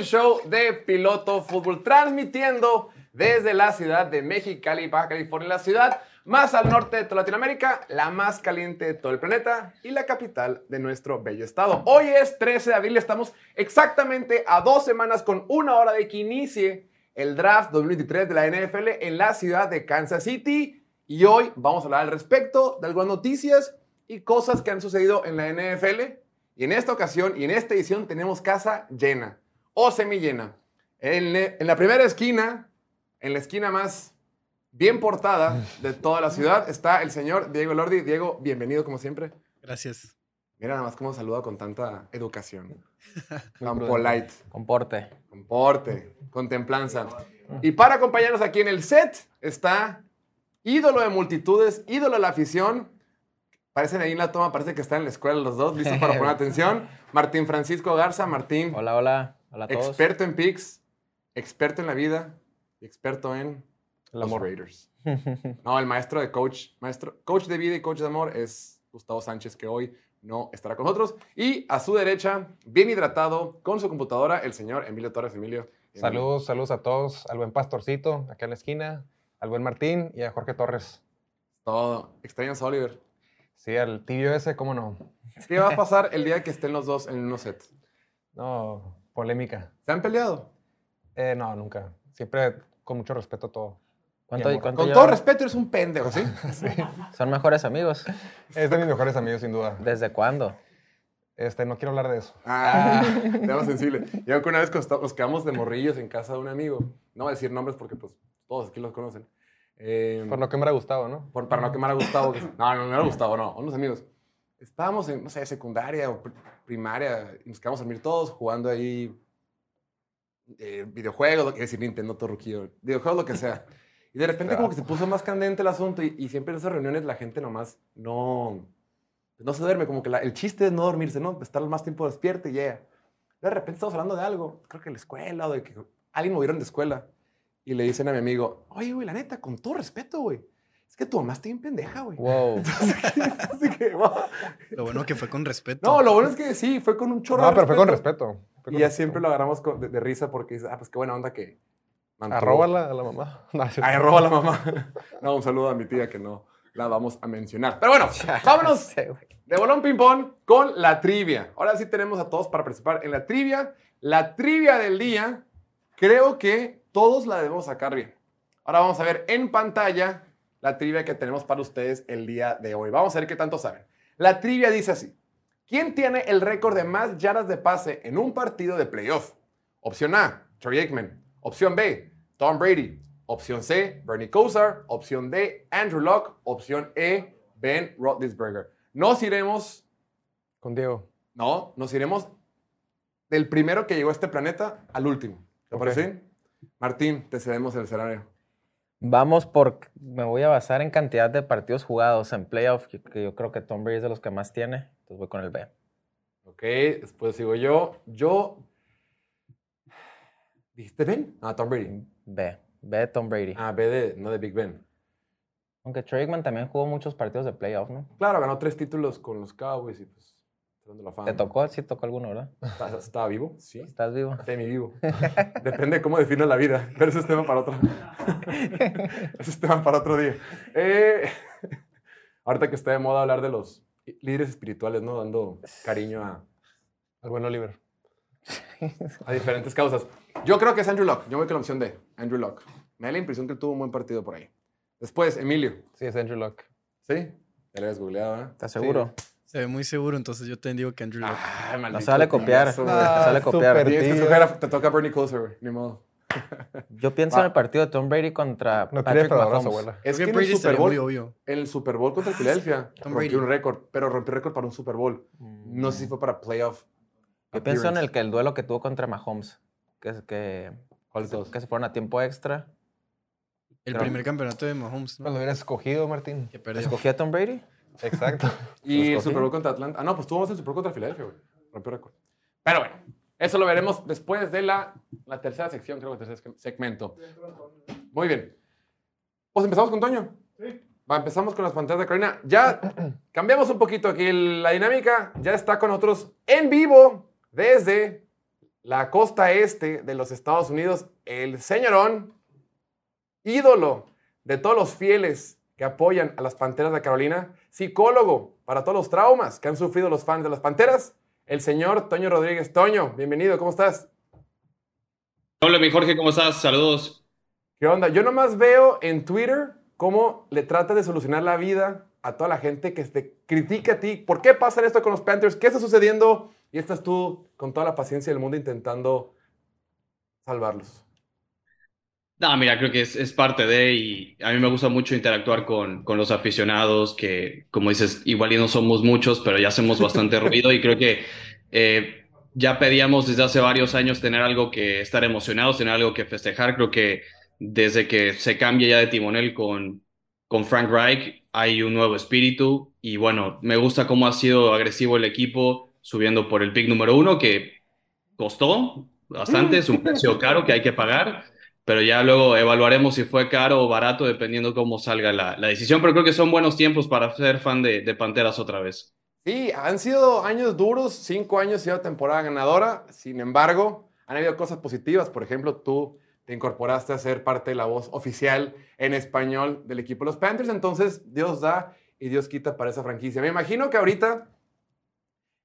el show de Piloto Fútbol, transmitiendo desde la ciudad de Mexicali, Baja California, la ciudad más al norte de toda Latinoamérica, la más caliente de todo el planeta y la capital de nuestro bello estado. Hoy es 13 de abril, estamos exactamente a dos semanas con una hora de que inicie el draft 2023 de la NFL en la ciudad de Kansas City. Y hoy vamos a hablar al respecto de algunas noticias y cosas que han sucedido en la NFL. Y en esta ocasión y en esta edición tenemos casa llena o semi llena. En, en la primera esquina, en la esquina más bien portada de toda la ciudad, está el señor Diego Lordi. Diego, bienvenido como siempre. Gracias. Mira nada más cómo saluda con tanta educación. Tan polite. Comporte. Comporte, contemplanza. Y para acompañarnos aquí en el set está ídolo de multitudes, ídolo de la afición. Parecen ahí en la toma, parece que están en la escuela los dos, listos para poner atención. Martín Francisco Garza, Martín. Hola, hola. Hola a todos. Experto en picks, experto en la vida y experto en El amor. los Raiders. No, el maestro de coach, maestro, coach de vida y coach de amor es Gustavo Sánchez, que hoy no estará con nosotros. Y a su derecha, bien hidratado, con su computadora, el señor Emilio Torres. Emilio. Saludos, saludos a todos, al buen Pastorcito, acá en la esquina, al buen Martín y a Jorge Torres. Todo. Extrañas a Oliver. Sí, al tibio ese, cómo no. ¿Qué va a pasar el día que estén los dos en un set? No, polémica. ¿Se han peleado? Eh, no, nunca. Siempre con mucho respeto a todo. ¿Cuánto, Mi amor. cuánto Con llevan? todo respeto, eres un pendejo, ¿sí? Son mejores amigos. Es de mis mejores amigos, sin duda. ¿Desde cuándo? Este, no quiero hablar de eso. Ah, tema sensible. Yo que una vez nos quedamos de morrillos en casa de un amigo. No voy a decir nombres porque pues todos aquí los conocen. Eh, Por lo que me ha gustado, ¿no? por- para no quemar a Gustavo. que- No, no, no era Gustavo, no. Unos amigos. Estábamos en, no sé, secundaria o primaria y nos quedamos a dormir todos jugando ahí eh, videojuegos, lo que decir Nintendo, todo ruquillo, videojuegos, lo que sea. Y de repente como que se puso más candente el asunto y, y siempre en esas reuniones la gente nomás no, no se duerme, como que la- el chiste es no dormirse, ¿no? Estar más tiempo despierto y ya. De repente estamos hablando de algo, creo que la escuela o de que alguien movieron de escuela y le dicen a mi amigo, oye, güey, la neta, con todo respeto, güey, es que tu mamá está bien pendeja, güey. Wow. Así que, wow. Lo bueno que fue con respeto. No, lo bueno es que sí, fue con un chorro No, de pero fue con respeto. Fue Y ya respeto. siempre lo agarramos con- de, de risa porque dice, ah, pues qué buena onda que... mantuvo- Arróbala a la mamá. No, es cierto. Ay, arroba a la mamá. No, un saludo a mi tía que no la vamos a mencionar. Pero bueno, vámonos de bolón ping-pong con la trivia. Ahora sí tenemos a todos para participar en la trivia. La trivia del día, creo que todos la debemos sacar bien. Ahora vamos a ver en pantalla la trivia que tenemos para ustedes el día de hoy. Vamos a ver qué tanto saben. La trivia dice así. ¿Quién tiene el récord de más yardas de pase en un partido de playoff? Opción A, Troy Aikman. Opción B, Tom Brady. Opción C, Bernie Kosar. Opción D, Andrew Luck. Opción E, Ben Roethlisberger. Nos iremos, Con Diego. no, nos iremos del primero que llegó a este planeta al último. ¿Te Ok. parece? Martín, te cedemos el escenario. Vamos por. Me voy a basar en cantidad de partidos jugados en playoff, que, yo creo que Tom Brady es de los que más tiene. Entonces voy con el B. Ok, después sigo yo. Yo. ¿Dijiste Ben? Ah, Tom Brady. B. B, Tom Brady. Ah, B de, no de Big Ben. Aunque Troy Aikman también jugó muchos partidos de playoff, ¿no? Claro, ganó tres títulos con los Cowboys y pues. Salón de la fama. ¿Te tocó? Sí, tocó alguno, ¿verdad? ¿Está- ¿Estaba vivo? Sí. ¿Estás vivo? Semi vivo. Depende de cómo defino la vida. Pero ese es tema para otro. ese es tema para otro día. Eh, ahorita que está de moda hablar de los líderes espirituales, ¿no? Dando cariño a, Al buen Oliver. a diferentes causas. Yo creo que es Andrew Luck. Yo voy con la opción D. Andrew Luck. Me da la impresión que tuvo un buen partido por ahí. Después, Emilio. Sí, es Andrew Luck. ¿Sí? Ya le habías googleado, ¿eh? ¿Estás seguro? Se ve muy seguro, entonces yo te digo que Andrew Luck. Ay, maldito No se vale copiar. No güey. se vale copiar. a- te toca Bernie Kosar, güey. Ni modo. Yo pienso en el partido de Tom Brady contra No tiene Patrick fedora Mahomes. su abuela. Es que en el Super Bowl, muy obvio. en el Super Bowl contra Filadelfia Tom rompió Brady. un récord, pero rompió récord para un Super Bowl. No sé si fue para playoff. Yo pienso en el, que el duelo que tuvo contra Mahomes. Que, es- que, ¿Cuál de todos? que se fueron a tiempo extra. El Pero- primer campeonato de Mahomes, ¿no? Lo hubieras escogido, Martín. Que perdió. ¿Escogí a Tom Brady? Exacto. Y el. Super Bowl contra Atlanta. Ah, no, pues tuvo más el Super Bowl contra Filadelfia, güey. Rompió récord. Pero bueno, eso lo veremos después de la, la tercera sección, creo que el tercer segmento. Muy bien. Pues empezamos con Toño. Sí. Va, empezamos con las pantallas de Carolina. Ya cambiamos un poquito aquí la dinámica. Ya está con nosotros en vivo desde la costa este de los Estados Unidos, el señorón, ídolo de todos los fieles que apoyan a las Panteras de Carolina, psicólogo para todos los traumas que han sufrido los fans de las Panteras, el señor Toño Rodríguez. Toño, bienvenido, ¿cómo estás? Hola, mi Jorge, ¿cómo estás? Saludos. ¿Qué onda? Yo nomás veo en Twitter cómo le tratas de solucionar la vida a toda la gente que te critica a ti. ¿Por qué pasa esto con los Panthers? ¿Qué está sucediendo? Y estás tú con toda la paciencia del mundo intentando salvarlos. No, mira, creo que es, es parte de, y a mí me gusta mucho interactuar con, con los aficionados, que como dices, igual y no somos muchos, pero ya hacemos bastante ruido y creo que eh, ya pedíamos desde hace varios años tener algo que estar emocionados, tener algo que festejar. Creo que desde que se cambia ya de timonel con, con Frank Reich hay un nuevo espíritu y bueno, me gusta cómo ha sido agresivo el equipo subiendo por el pick número uno que costó bastante, es un precio caro que hay que pagar, pero ya luego evaluaremos si fue caro o barato dependiendo cómo salga la, la decisión, pero creo que son buenos tiempos para ser fan de, de Panteras otra vez. Sí, han sido años duros, cinco años y una temporada ganadora. Sin embargo, han habido cosas positivas. Por ejemplo, tú te incorporaste a ser parte de la voz oficial en español del equipo de los Panthers. Entonces, Dios da y Dios quita para esa franquicia. Me imagino que ahorita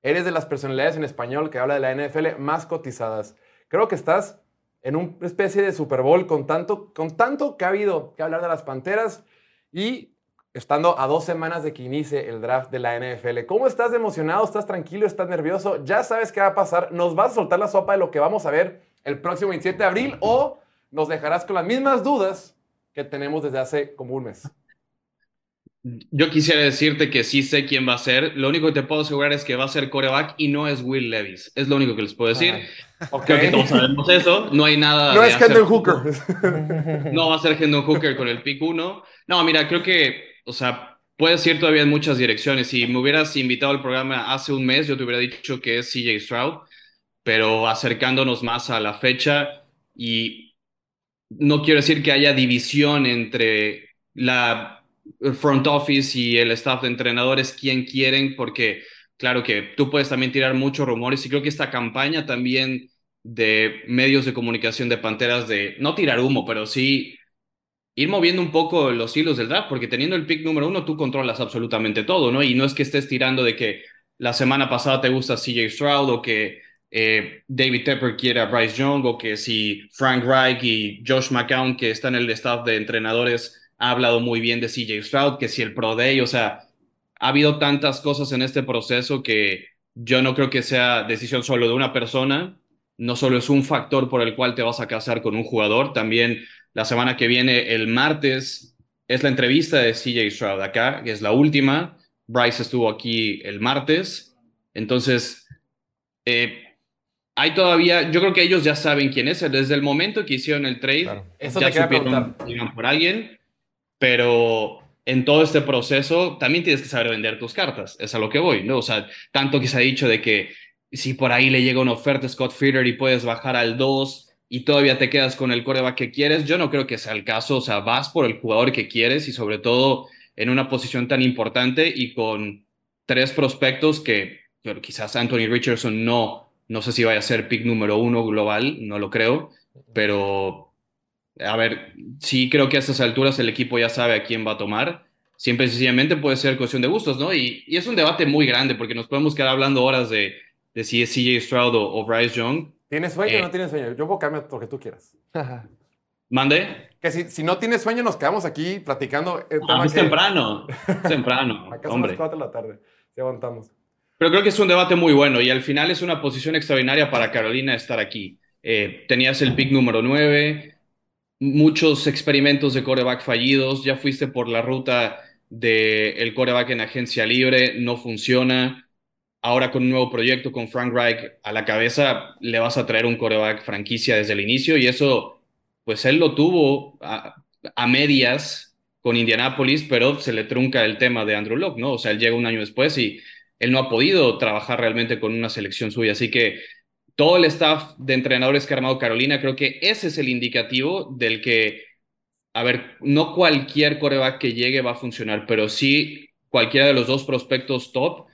eres de las personalidades en español que habla de la NFL más cotizadas. Creo que estás en una especie de Super Bowl con tanto, con tanto que ha habido que hablar de las Panteras y estando a dos semanas de que inicie el draft de la NFL. ¿Cómo estás emocionado? ¿Estás tranquilo? ¿Estás nervioso? ¿Ya sabes qué va a pasar? ¿Nos vas a soltar la sopa de lo que vamos a ver el próximo 27 de abril o nos dejarás con las mismas dudas que tenemos desde hace como un mes? Yo quisiera decirte que sí sé quién va a ser. Lo único que te puedo asegurar es que va a ser coreback y no es Will Levis. Es lo único que les puedo decir. Ok. Creo que todos sabemos eso. No hay nada. No de es Hendon Hooker. No va a ser Hendon Hooker con el pick 1. No, mira, creo que, o sea, puedes ir todavía en muchas direcciones. Si me hubieras invitado al programa hace un mes, yo te hubiera dicho que es CJ Stroud, pero acercándonos más a la fecha y no quiero decir que haya división entre la front office y el staff de entrenadores, quién quieren, porque claro que tú puedes también tirar muchos rumores y creo que esta campaña también de medios de comunicación de Panteras de no tirar humo, pero sí ir moviendo un poco los hilos del draft, porque teniendo el pick número uno tú controlas absolutamente todo, ¿no? Y no es que estés tirando de que la semana pasada te gusta CJ Stroud o que eh, David Tepper quiere a Bryce Young o que si Frank Reich y Josh McCown, que está en el staff de entrenadores, ha hablado muy bien de CJ Stroud, que si el Pro Day, o sea, ha habido tantas cosas en este proceso que yo no creo que sea decisión solo de una persona, no solo es un factor por el cual te vas a casar con un jugador, también la semana que viene, el martes, es la entrevista de CJ Stroud acá, que es la última. Bryce estuvo aquí el martes. Entonces, eh, hay todavía, yo creo que ellos ya saben quién es. Desde el momento que hicieron el trade, Claro. Eso ya te supieron preguntar. que iban por alguien, pero en todo este proceso también tienes que saber vender tus cartas, es a lo que voy, ¿no? O sea, tanto que se ha dicho de que si por ahí le llega una oferta a Scott Feeder y puedes bajar al 2 y todavía te quedas con el coreback que quieres, yo no creo que sea el caso, o sea, vas por el jugador que quieres y sobre todo en una posición tan importante y con tres prospectos que quizás Anthony Richardson no, no sé si vaya a ser pick número uno global, no lo creo, pero a ver, sí creo que a estas alturas el equipo ya sabe a quién va a tomar. Siempre y sencillamente puede ser cuestión de gustos, ¿no? Y, y es un debate muy grande porque nos podemos quedar hablando horas de, de si es CJ Stroud o, o Bryce Young. ¿Tienes sueño o Eh. no tienes sueño? Yo puedo cambiar lo que tú quieras. Mande. Que si, si no tienes sueño, nos quedamos aquí platicando. El Ah, es que- temprano. Es temprano, Acá son hombre. las 4 de la tarde. Si aguantamos. Pero creo que es un debate muy bueno y al final es una posición extraordinaria para Carolina estar aquí. Eh, tenías el pick número 9, muchos experimentos de coreback fallidos, ya fuiste por la ruta del el coreback en agencia libre, no funciona. Ahora con un nuevo proyecto con Frank Reich a la cabeza, le vas a traer un coreback franquicia desde el inicio y eso, pues él lo tuvo a, a medias con Indianapolis, pero se le trunca el tema de Andrew Locke, ¿no? O sea, él llega un año después y él no ha podido trabajar realmente con una selección suya. Así que todo el staff de entrenadores que ha armado Carolina, creo que ese es el indicativo del que, a ver, no cualquier coreback que llegue va a funcionar, pero sí cualquiera de los dos prospectos top,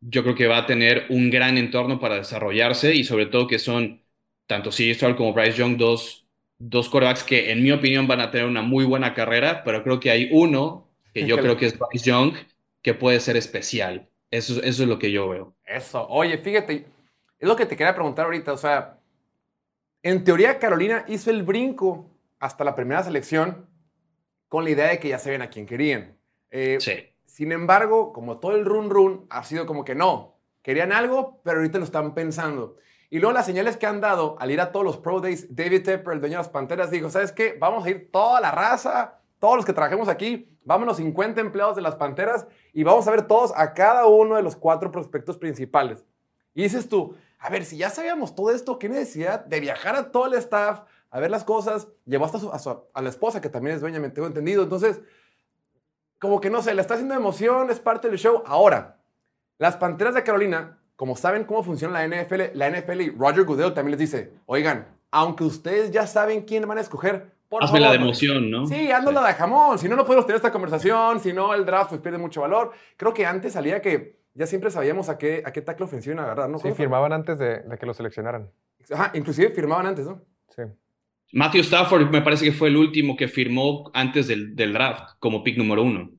yo creo que va a tener un gran entorno para desarrollarse y sobre todo que son tanto CJ como Bryce Young, dos, dos quarterbacks que en mi opinión van a tener una muy buena carrera, pero creo que hay uno que yo creo que es Bryce Young que puede ser especial. Eso, eso es lo que yo veo. Eso. Oye, fíjate, es lo que te quería preguntar ahorita. O sea, en teoría Carolina hizo el brinco hasta la primera selección con la idea de que ya sabían a quién querían. Eh, Sí. Sin embargo, como todo el run run ha sido como que no, querían algo, pero ahorita lo están pensando. Y luego las señales que han dado al ir a todos los Pro Days, David Tepper, el dueño de las Panteras, dijo, ¿sabes qué? Vamos a ir toda la raza, todos los que trabajemos aquí, vámonos 50 empleados de las Panteras y vamos a ver todos a cada uno de los cuatro prospectos principales. Y dices tú, a ver, si ya sabíamos todo esto, ¿qué necesidad de viajar a todo el staff, a ver las cosas? Llevó hasta su- a, su- a la esposa, que también es dueña, me tengo entendido. Entonces, como que no sé, le está haciendo emoción, es parte del show. Ahora, las Panteras de Carolina, como saben cómo funciona la NFL, la NFL y Roger Goodell también les dice, oigan, aunque ustedes ya saben quién van a escoger, por Hazme la de emoción, ¿no? Sí, haznos la de jamón. Si no, no podemos tener esta conversación. Si no, el draft pues, pierde mucho valor. Creo que antes salía que ya siempre sabíamos a qué, a qué tackle ofensivo iban a agarrar, ¿no? Sí, firmaban antes de, de que lo seleccionaran. Ajá, inclusive firmaban antes, ¿no? Sí. Matthew Stafford me parece que fue el último que firmó antes del, del draft como pick número uno,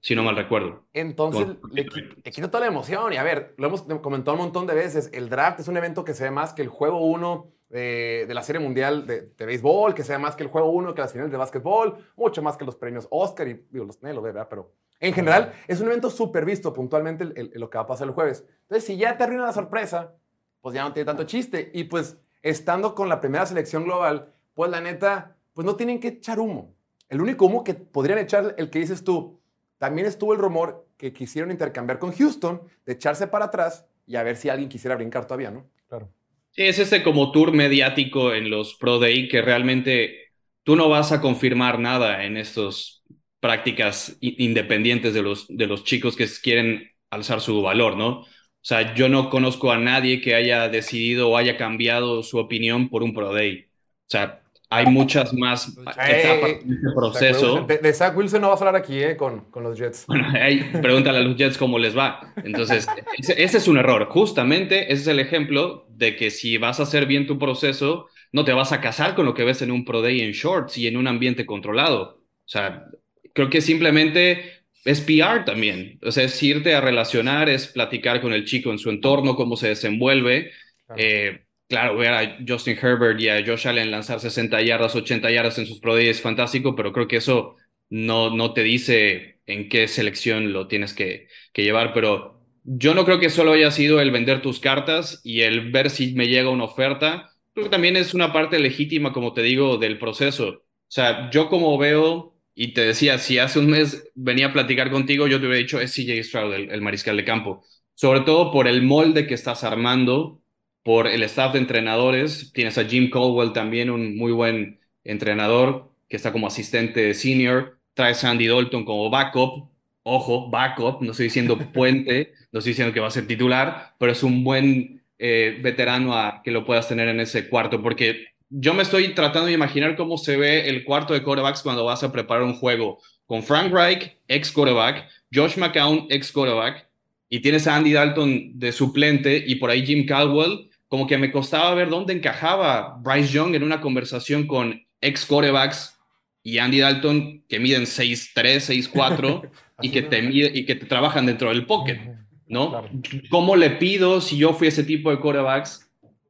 si no mal recuerdo. Entonces, Con- le, le quita toda la emoción. Y a ver, lo hemos comentado un montón de veces. El draft es un evento que se ve más que el juego 1 de, de la Serie Mundial de, de béisbol, que se ve más que el juego 1 que las finales de básquetbol, mucho más que los premios Oscar y digo, los nadie lo ve, ¿verdad? Pero en general es un evento súper visto puntualmente el- el- lo que va a pasar el jueves. Entonces, si ya te arruina la sorpresa, pues ya no tiene tanto chiste. Y pues, estando con la primera selección global, pues la neta, pues no tienen que echar humo. El único humo que podrían echar, el que dices tú, también estuvo el rumor que quisieron intercambiar con Houston, de echarse para atrás y a ver si alguien quisiera brincar todavía, ¿no? Claro. Sí, es este como tour mediático en los Pro Day que realmente tú no vas a confirmar nada en estas prácticas independientes de los, de los chicos que quieren alzar su valor, ¿no? O sea, yo no conozco a nadie que haya decidido o haya cambiado su opinión por un Pro Day. O sea, hay muchas más etapas Eh, en este proceso. De, de Zach Wilson no vas a hablar aquí, ¿eh? Con, con los Jets. Bueno, ahí pregúntale a los Jets cómo les va. Entonces, ese, ese es un error. Justamente ese es el ejemplo de que si vas a hacer bien tu proceso, no te vas a casar con lo que ves en un Pro Day en shorts y en un ambiente controlado. O sea, creo que simplemente es PR también. O sea, es irte a relacionar, es platicar con el chico en su entorno, cómo se desenvuelve. Claro. Eh, claro, ver a Justin Herbert y a Josh Allen lanzar 60 yardas, 80 yardas en sus Pro Day es fantástico, pero creo que eso no, no te dice en qué selección lo tienes que, que llevar, pero yo no creo que solo haya sido el vender tus cartas y el ver si me llega una oferta. Creo que también es una parte legítima, como te digo, del proceso. O sea, yo como veo, y te decía, si hace un mes venía a platicar contigo, yo te hubiera dicho, es CJ Stroud, el, el mariscal de campo. Sobre todo por el molde que estás armando, por el staff de entrenadores. Tienes a Jim Caldwell también, un muy buen entrenador, que está como asistente senior. Traes a Andy Dalton como backup. Ojo, backup, no estoy diciendo puente, no estoy diciendo que va a ser titular, pero es un buen eh, veterano a que lo puedas tener en ese cuarto, porque yo me estoy tratando de imaginar cómo se ve el cuarto de quarterbacks cuando vas a preparar un juego con Frank Reich, ex quarterback, Josh McCown, ex quarterback, y tienes a Andy Dalton de suplente y por ahí Jim Caldwell, como que me costaba ver dónde encajaba Bryce Young en una conversación con ex quarterbacks y Andy Dalton que miden 6'3, 6'4 y que te mide, y que te trabajan dentro del pocket, ¿no? Claro. ¿Cómo le pido si yo fui ese tipo de quarterbacks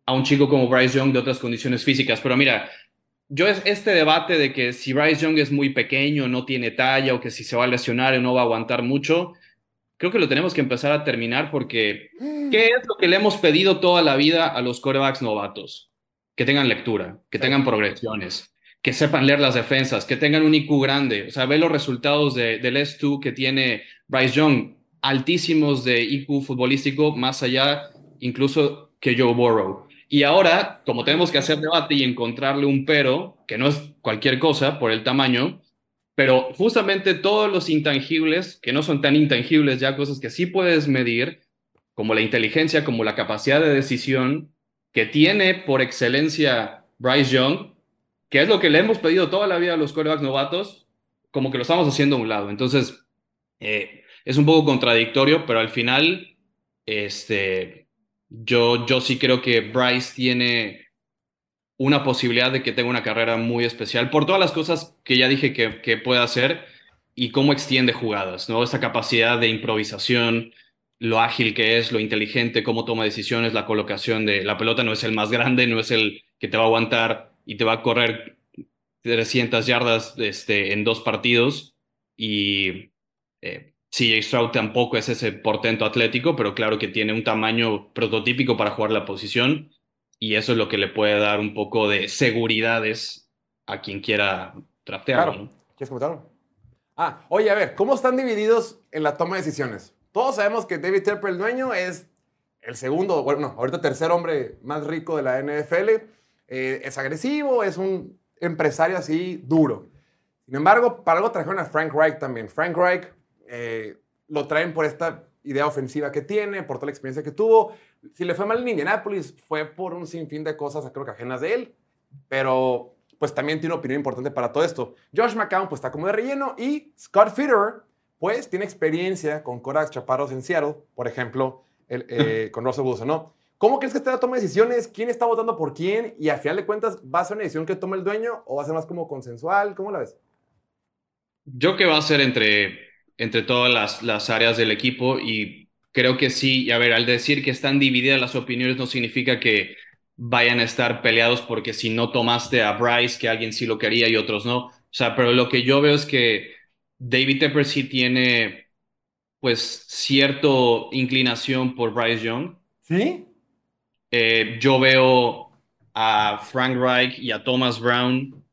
a un chico como Bryce Young de otras condiciones físicas? Pero mira, yo es este debate de que si Bryce Young es muy pequeño, no tiene talla o que si se va a lesionar y no va a aguantar mucho, creo que lo tenemos que empezar a terminar porque ¿qué es lo que le hemos pedido toda la vida a los quarterbacks novatos? Que tengan lectura, que tengan progresiones, que sepan leer las defensas, que tengan un IQ grande. O sea, ve los resultados de, del S2 que tiene Bryce Young, altísimos de IQ futbolístico, más allá incluso que Joe Burrow. Y ahora, como tenemos que hacer debate y encontrarle un pero, que no es cualquier cosa por el tamaño, pero justamente todos los intangibles, que no son tan intangibles ya, cosas que sí puedes medir, como la inteligencia, como la capacidad de decisión que tiene por excelencia Bryce Young, que es lo que le hemos pedido toda la vida a los quarterbacks novatos, como que lo estamos haciendo a un lado. Entonces, eh, es un poco contradictorio, pero al final, este, yo, yo sí creo que Bryce tiene una posibilidad de que tenga una carrera muy especial por todas las cosas que ya dije que, que puede hacer y cómo extiende jugadas, ¿no? Esta capacidad de improvisación, lo ágil que es, lo inteligente, cómo toma decisiones, la colocación de la pelota no es el más grande, no es el que te va a aguantar y te va a correr 300 yardas este, en dos partidos y eh, CJ Stroud tampoco es ese portento atlético, pero claro que tiene un tamaño prototípico para jugar la posición y eso es lo que le puede dar un poco de seguridades a quien quiera draftearlo. Claro. ¿no? ¿Quieres comentarlo? Ah, oye, a ver, ¿cómo están divididos en la toma de decisiones? Todos sabemos que David Tepper, el dueño, es el segundo, bueno, no, ahorita tercer hombre más rico de la NFL. Eh, es agresivo, es un empresario así duro. Sin embargo, para algo trajeron a Frank Reich también. Frank Reich eh, lo traen por esta idea ofensiva que tiene, por toda la experiencia que tuvo. Si le fue mal en Indianapolis, fue por un sinfín de cosas, creo que ajenas de él. Pero, pues también tiene una opinión importante para todo esto. Josh McCown, pues está como de relleno. Y Scott Fitterer, pues tiene experiencia con Korak Chaparros en Seattle, por ejemplo, el, eh, con Russell Wilson, ¿no? ¿Cómo crees que está la toma de decisiones? ¿Quién está votando por quién? Y a final de cuentas, ¿va a ser una decisión que tome el dueño o va a ser más como consensual? ¿Cómo la ves? Yo que va a ser entre, entre todas las, las áreas del equipo y creo que sí, y a ver, al decir que están divididas las opiniones no significa que vayan a estar peleados porque si no tomaste a Bryce, que alguien sí lo quería y otros no. O sea, pero lo que yo veo es que David Tepper sí tiene pues cierto inclinación por Bryce Young. ¿Sí? Eh, yo veo a Frank Reich y a Thomas Brown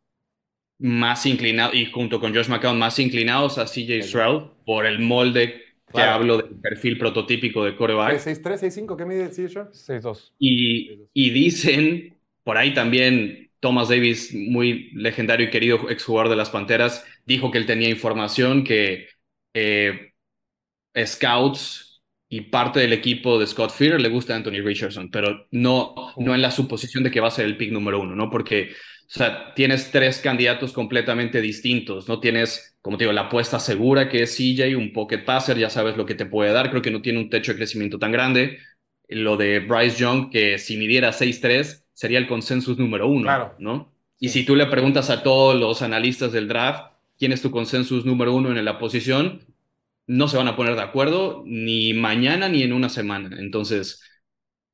más inclinados, y junto con Josh McCown, más inclinados a CJ Stroud por el molde que Claro. hablo del perfil prototípico de coreback. 6'3, 6'5, ¿qué mide Stroud? 6-2. Y, y dicen, por ahí también Thomas Davis, muy legendario y querido exjugador de las Panteras, dijo que él tenía información que eh, scouts y parte del equipo de Scott Fear le gusta a Anthony Richardson, pero no, no en la suposición de que va a ser el pick número uno, ¿no? Porque, o sea, tienes tres candidatos completamente distintos, ¿no? Tienes, como te digo, la apuesta segura que es CJ, un pocket passer, ya sabes lo que te puede dar, creo que no tiene un techo de crecimiento tan grande. Lo de Bryce Young, que si midiera 6'3, sería el consensus número uno, Claro. ¿no? Y si tú le preguntas a todos los analistas del draft, ¿quién es tu consensus número uno en la posición? No se van a poner de acuerdo ni mañana ni en una semana. Entonces,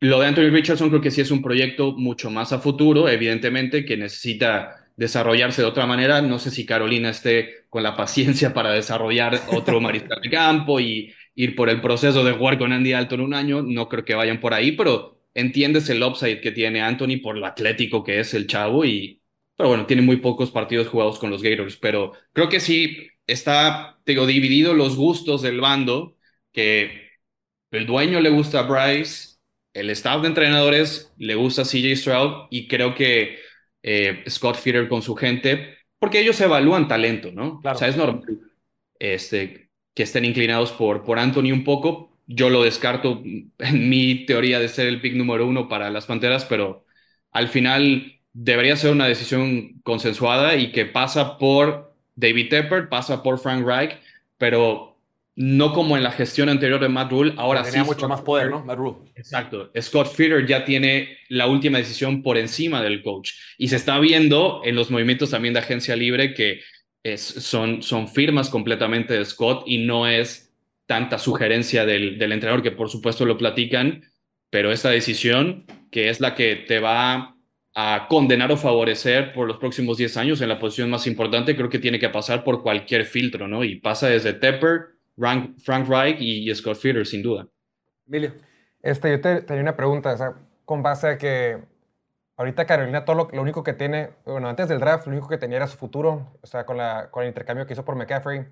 lo de Anthony Richardson creo que sí es un proyecto mucho más a futuro, evidentemente, que necesita desarrollarse de otra manera. No sé si Carolina esté con la paciencia para desarrollar otro mariscal de campo y ir por el proceso de jugar con Andy Alton un año. No creo que vayan por ahí, pero entiendes el upside que tiene Anthony por lo atlético que es el chavo y, pero bueno, tiene muy pocos partidos jugados con los Gators, pero creo que sí está, digo, dividido los gustos del bando, que el dueño le gusta a Bryce, el staff de entrenadores le gusta a CJ Stroud y creo que eh, Scott Feeder con su gente, porque ellos evalúan talento, ¿no? Claro. O sea, es normal este, que estén inclinados por, por Anthony un poco. Yo lo descarto en mi teoría de ser el pick número uno para las Panteras, pero al final debería ser una decisión consensuada y que pasa por David Tepper, pasa por Frank Reich, pero no como en la gestión anterior de Matt Rule. Ahora Tenía sí, mucho Scott más poder, ¿no? Matt Rule. Exacto. Scott Feeder ya tiene la última decisión por encima del coach. Y se está viendo en los movimientos también de agencia libre que es- son, son firmas completamente de Scott y no es tanta sugerencia del, del entrenador, que por supuesto lo platican, pero esta decisión, que es la que te va a condenar o favorecer por los próximos 10 años en la posición más importante, creo que tiene que pasar por cualquier filtro, ¿no? Y pasa desde Tepper, Frank, Frank Reich y, y Scott Feeder, sin duda. Emilio. Este, yo te, tenía una pregunta, o sea, con base a que ahorita Carolina todo lo, lo único que tiene, bueno, antes del draft, lo único que tenía era su futuro, o sea, con, la, con el intercambio que hizo por McCaffrey.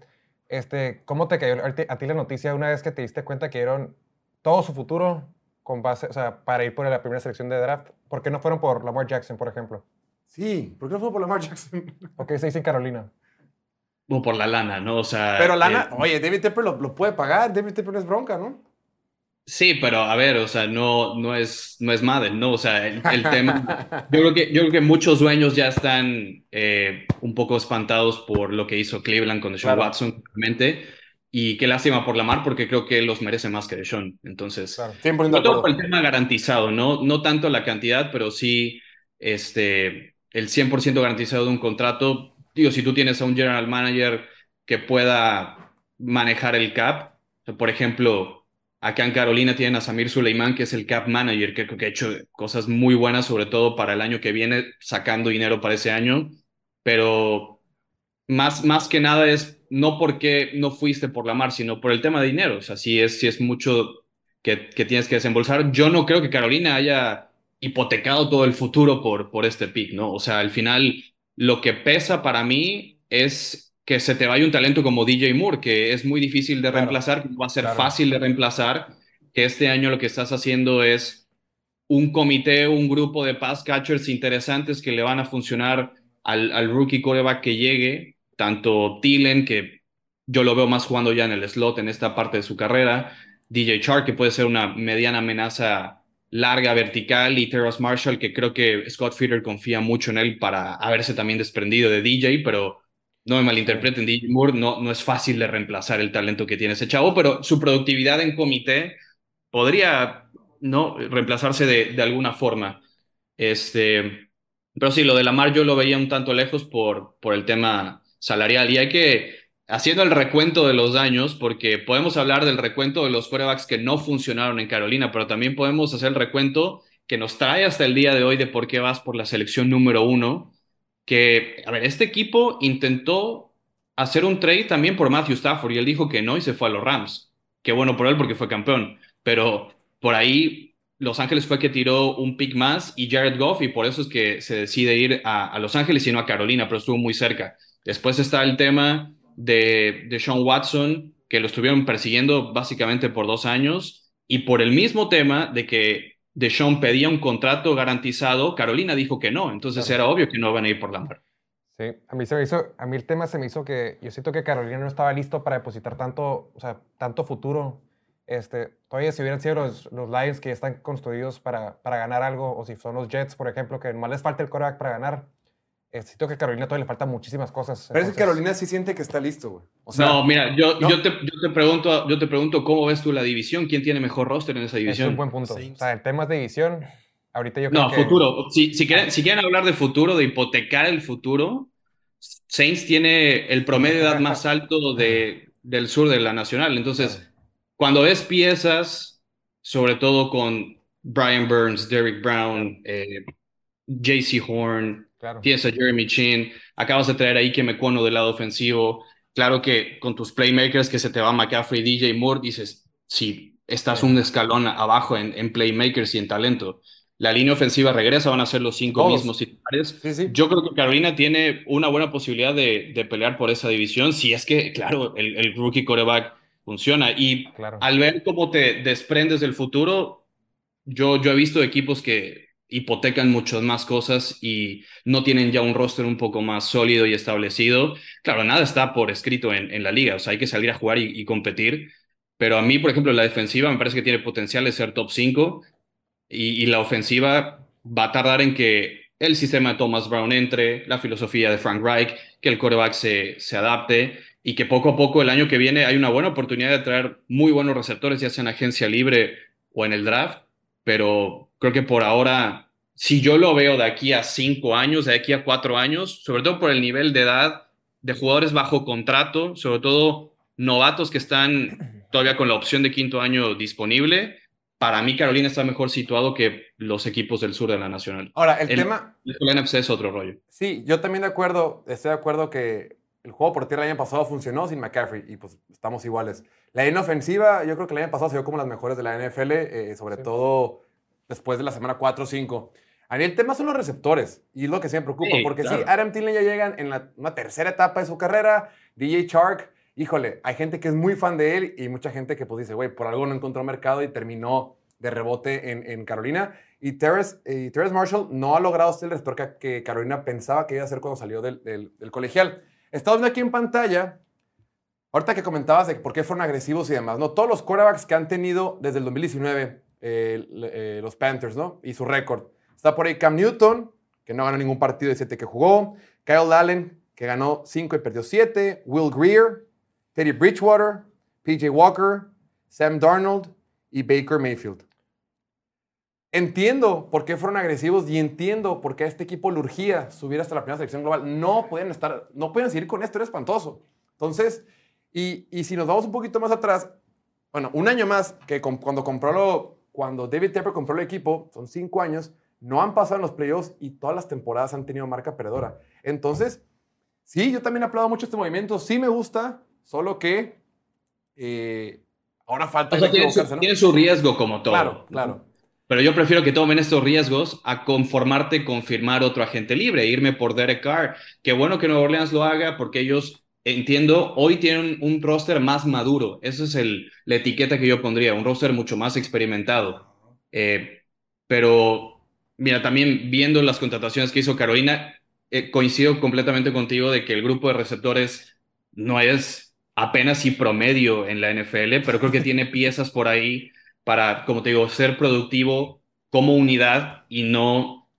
Este, ¿Cómo te cayó a ti- la noticia una vez que te diste cuenta que dieron todo su futuro con base, o sea, para ir por la primera selección de draft? ¿Por qué no fueron por Lamar Jackson, por ejemplo? Sí, ¿por qué no fue por Lamar Jackson? ¿O qué se dice en Carolina? O por la lana, ¿no? O sea. Pero Lana, eh, oye, David Tepper lo, lo puede pagar. David Tepper no es bronca, ¿no? sí, pero a ver, o sea, no, no es, no es Madden, ¿no? O sea, el, el tema. Yo creo, que, yo creo que muchos dueños ya están eh, un poco espantados por lo que hizo Cleveland con Deshaun Claro. Watson, realmente. Y qué lástima por Lamar, porque creo que él los merece más que Deshaun. Entonces, Claro. 100% de sobre todo por el tema garantizado, ¿no? No tanto la cantidad, pero sí este, el 100% garantizado de un contrato. Digo, si tú tienes a un general manager que pueda manejar el cap, por ejemplo, acá en Carolina tienen a Samir Suleiman, que es el cap manager, que que ha hecho cosas muy buenas, sobre todo para el año que viene, sacando dinero para ese año, pero más, más que nada es no porque no fuiste por la mar, sino por el tema de dinero. O sea, si es, si es mucho que, que tienes que desembolsar. Yo no creo que Carolina haya hipotecado todo el futuro por, por este pick, ¿no? O sea, al final lo que pesa para mí es que se te vaya un talento como DJ Moore, que es muy difícil de reemplazar, que va a ser claro. fácil de reemplazar, que este año lo que estás haciendo es un comité, un grupo de pass catchers interesantes que le van a funcionar al, al rookie quarterback que llegue, tanto Thielen, que yo lo veo más jugando ya en el slot en esta parte de su carrera, DJ Chark, que puede ser una mediana amenaza larga, vertical, y Terrace Marshall, que creo que Scott Feeder confía mucho en él para haberse también desprendido de DJ, pero no me malinterpreten, DJ Moore no, no es fácil de reemplazar el talento que tiene ese chavo, pero su productividad en comité podría no reemplazarse de, de alguna forma. Este, pero sí, lo de Lamar yo lo veía un tanto lejos por, por el tema salarial y hay que, haciendo el recuento de los daños, porque podemos hablar del recuento de los quarterbacks que no funcionaron en Carolina, pero también podemos hacer el recuento que nos trae hasta el día de hoy de por qué vas por la selección número uno, que, a ver, este equipo intentó hacer un trade también por Matthew Stafford y él dijo que no y se fue a los Rams. Qué bueno por él porque fue campeón, pero por ahí Los Ángeles fue que tiró un pick más y Jared Goff y por eso es que se decide ir a, a Los Ángeles y no a Carolina, pero estuvo muy cerca. Después está el tema de, de Sean Watson, que lo estuvieron persiguiendo básicamente por dos años, y por el mismo tema de que Deshaun pedía un contrato garantizado, Carolina dijo que no, entonces Claro. era obvio que no van a ir por Lamar. Sí, a mí, se me hizo, a mí el tema se me hizo que yo siento que Carolina no estaba listo para depositar tanto, o sea, tanto futuro. Este, todavía si hubieran sido los, los Lions que ya están construidos para, para ganar algo, o si son los Jets, por ejemplo, que más les falta el quarterback para ganar, siento que a Carolina todavía le faltan muchísimas cosas. Pero es que entonces- Carolina sí siente que está listo, güey. O sea, no, mira, yo, ¿no? Yo, te, yo, te pregunto, yo te pregunto cómo ves tú la división, quién tiene mejor roster en esa Es división. un buen punto. Saints. O sea, en temas de división, ahorita yo creo No, que... futuro. Si, si, quieren, si quieren hablar de futuro, de hipotecar el futuro, Saints tiene el promedio de edad más alto de, del sur de la nacional. Entonces, cuando ves piezas, sobre todo con Brian Burns, Derrick Brown, eh, JC Horn, Claro. tienes a Jeremy Chin, acabas de traer ahí que me cono del lado ofensivo. Claro que con tus playmakers que se te va McCaffrey, DJ Moore, dices, sí, estás Sí. un escalón abajo en, en playmakers y en talento. La línea ofensiva regresa, van a ser los cinco Todos. mismos titulares. sí, sí. Yo creo que Carolina tiene una buena posibilidad de, de pelear por esa división, si es que, claro, el, el rookie quarterback funciona. Y Claro. al ver cómo te desprendes del futuro, yo, yo he visto equipos que hipotecan muchas más cosas y no tienen ya un roster un poco más sólido y establecido. Claro, nada está por escrito en, en la liga, o sea, hay que salir a jugar y, competir. Pero a mí, por ejemplo, la defensiva me parece que tiene potencial de ser top 5 y, la ofensiva va a tardar en que el sistema de Thomas Brown entre, la filosofía de Frank Reich, que el quarterback se, se adapte y que poco a poco el año que viene hay una buena oportunidad de traer muy buenos receptores, ya sea en agencia libre o en el draft, pero creo que por ahora, si yo lo veo de aquí a cinco años, de aquí a cuatro años, sobre todo por el nivel de edad de jugadores bajo contrato, sobre todo novatos que están todavía con la opción de quinto año disponible, para mí Carolina está mejor situado que los equipos del sur de la Nacional. Ahora, el, El- tema, El NFC es otro rollo. sí, yo también de acuerdo, estoy de acuerdo que el juego por tierra el año pasado funcionó sin McCaffrey y pues estamos iguales. La línea ofensiva, yo creo que el año pasado se vio como las mejores de la NFL, eh, sobre Sí. todo después de la semana 4 o 5. A mí el tema son los receptores y es lo que sí me preocupa, Sí, porque sí, claro. Adam Thielen ya llega en la, una tercera etapa de su carrera, DJ Chark, híjole, hay gente que es muy fan de él y mucha gente que pues dice, güey, por algo no encontró mercado y terminó de rebote en, en Carolina. Y Terrence, Marshall no ha logrado ser el receptor que, que Carolina pensaba que iba a ser cuando salió del, del- del colegial. Estamos viendo aquí en pantalla, ahorita que comentabas de por qué fueron agresivos y demás, ¿no? Todos los quarterbacks que han tenido desde el 2019 eh, los Panthers, ¿no? Y su récord. Está por ahí Cam Newton, que no ganó ningún partido de 7 que jugó. Kyle Allen, que ganó 5 y perdió 7. Will Greer, Teddy Bridgewater, PJ Walker, Sam Darnold y Baker Mayfield. entiendo por qué fueron agresivos y entiendo por qué a este equipo le urgía subir hasta la primera selección global. No pueden estar, no pueden seguir con esto, era espantoso. Entonces, y, y si nos vamos un poquito más atrás, bueno, un año más que cuando compró lo, cuando David Tepper compró el equipo, son cinco años, no han pasado en los playoffs y todas las temporadas han tenido marca perdedora. Entonces, sí, yo también aplaudo mucho este movimiento, sí me gusta, solo que eh, ahora falta O sea, tiene su, ¿no? tiene su riesgo como todo. Claro, claro. Pero yo prefiero que tomen estos riesgos a conformarte con firmar otro agente libre, irme por Derek Carr. Qué bueno que Nueva Orleans lo haga porque ellos, entiendo, hoy tienen un roster más maduro. Esa es el, la etiqueta que yo pondría, un roster mucho más experimentado. Eh, pero, mira, también viendo las contrataciones que hizo Carolina, eh, coincido completamente contigo de que el grupo de receptores no es apenas y promedio en la NFL, pero creo que tiene piezas por ahí para, como te digo, ser productivo como unidad y no,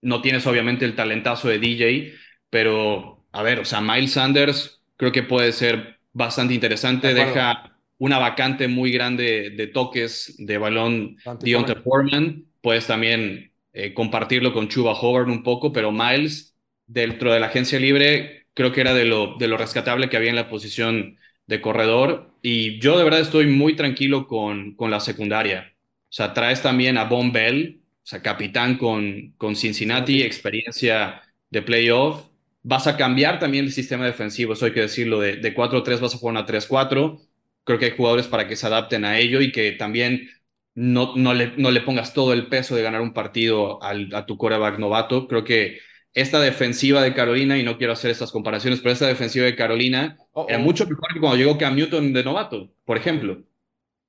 no tienes obviamente el talentazo de DJ, pero a ver, o sea, Miles Sanders creo que puede ser bastante interesante, De deja una vacante muy grande de toques de balón Deontay Foreman, puedes también eh, compartirlo con Chuba Howard un poco, pero Miles, dentro de la agencia libre, creo que era de lo, de lo rescatable que había en la posición de corredor. Y yo de verdad estoy muy tranquilo con, con la secundaria. O sea, traes también a Von Bell, o sea, capitán con, con Cincinnati, experiencia de playoff. Vas a cambiar también el sistema defensivo, eso hay que decirlo, de, de 4-3 vas a jugar una 3-4. Creo que hay jugadores para que se adapten a ello y que también no, no, le, no le pongas todo el peso de ganar un partido al, a tu coreback novato. Creo que esta defensiva de Carolina, y no quiero hacer estas comparaciones, pero esta defensiva de Carolina Oh, era oh. mucho mejor que cuando llegó Cam Newton de novato, por ejemplo.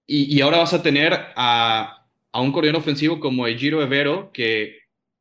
Y, y ahora vas a tener a, a un coordinador ofensivo como Ejiro Evero, que,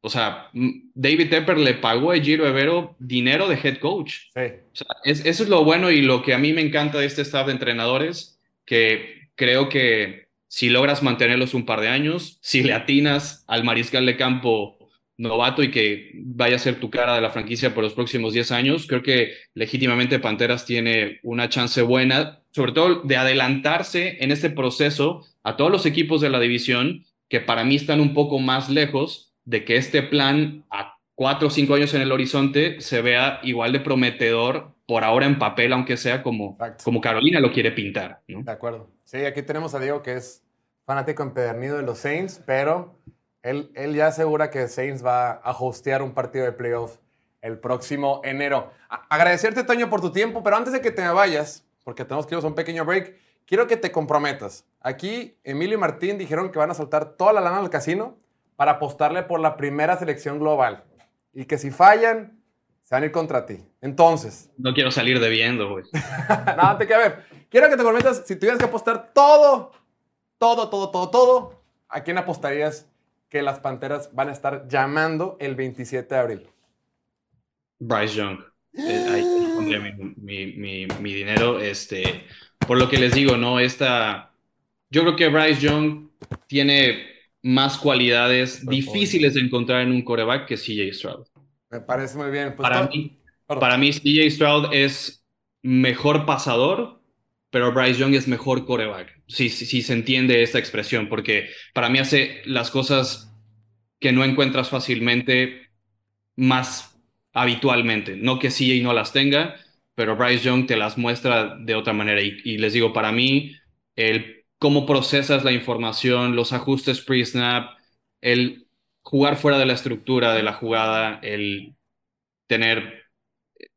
o sea, David Tepper le pagó a Ejiro Evero dinero de head coach. Sí. O sea, es- eso es lo bueno y lo que a mí me encanta de este staff de entrenadores, que creo que si logras mantenerlos un par de años, si le atinas al mariscal de campo novato y que vaya a ser tu cara de la franquicia por los próximos 10 años, creo que legítimamente Panteras tiene una chance buena, sobre todo de adelantarse en este proceso a todos los equipos de la división que para mí están un poco más lejos de que este plan a cuatro o cinco años en el horizonte se vea igual de prometedor por ahora en papel, aunque sea como, Exacto. como Carolina lo quiere pintar. ¿no? De acuerdo. Sí, aquí tenemos a Diego que es fanático empedernido de los Saints, pero él, él ya asegura que Saints va a hostear un partido de playoff el próximo enero. A- agradecerte, Toño, por tu tiempo, pero antes de que te vayas, porque tenemos que irnos a un pequeño break, quiero que te comprometas. Aquí, Emilio y Martín dijeron que van a soltar toda la lana al casino para apostarle por la primera selección global. Y que si fallan, se van a ir contra ti. Entonces, No quiero salir debiendo, güey. no, te queda ver. Quiero que te comprometas, si tuvieras que apostar todo, todo, todo, todo, todo, ¿a quién apostarías que las Panteras van a estar llamando el 27 de abril? Bryce Young. Eh, ahí pondría mi, mi, mi, mi dinero. Este, por lo que les digo, ¿no? Esta, yo creo que Bryce Young tiene más cualidades Por difíciles de encontrar en un coreback que CJ Stroud. Me parece muy bien. Pues Para mí, para mí, CJ Stroud es mejor pasador, pero Bryce Young es mejor coreback. Si, si, si se entiende esta expresión, porque para mí hace las cosas que no encuentras fácilmente más habitualmente. No que CJ no las tenga, pero Bryce Young te las muestra de otra manera. Y, y les digo, para mí, el cómo procesas la información, los ajustes pre-snap, el jugar fuera de la estructura de la jugada, el tener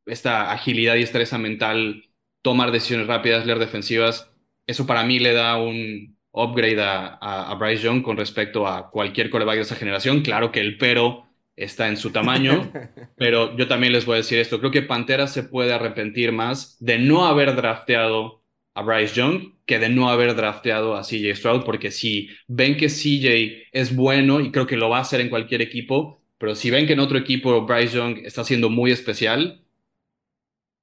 esta agilidad y estresa mental, tomar decisiones rápidas, leer defensivas, eso para mí le da un upgrade a, a, a Bryce Young con respecto a cualquier coreback de esa generación. Claro que el pero está en su tamaño, pero yo también les voy a decir esto, creo que Pantera se puede arrepentir más de no haber drafteado a Bryce Young que de no haber drafteado a CJ Stroud, porque si ven que CJ es bueno, y creo que lo va a hacer en cualquier equipo, pero si ven que en otro equipo Bryce Young está siendo muy especial,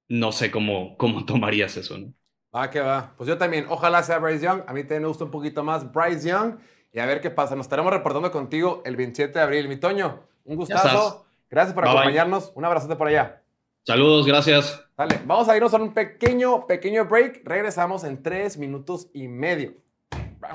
no sé cómo, cómo tomarías eso, ¿no? Va que va. Pues yo también. Ojalá sea Bryce Young. A mí también me gusta un poquito más Bryce Young. Y a ver qué pasa. Nos estaremos reportando contigo el 27 de abril. Mi Toño, un gustazo. Gracias por Bye, bye. acompañarnos. Un abrazote por allá. Saludos, gracias. Dale, vamos a irnos a un pequeño, pequeño break. Regresamos en tres minutos y medio.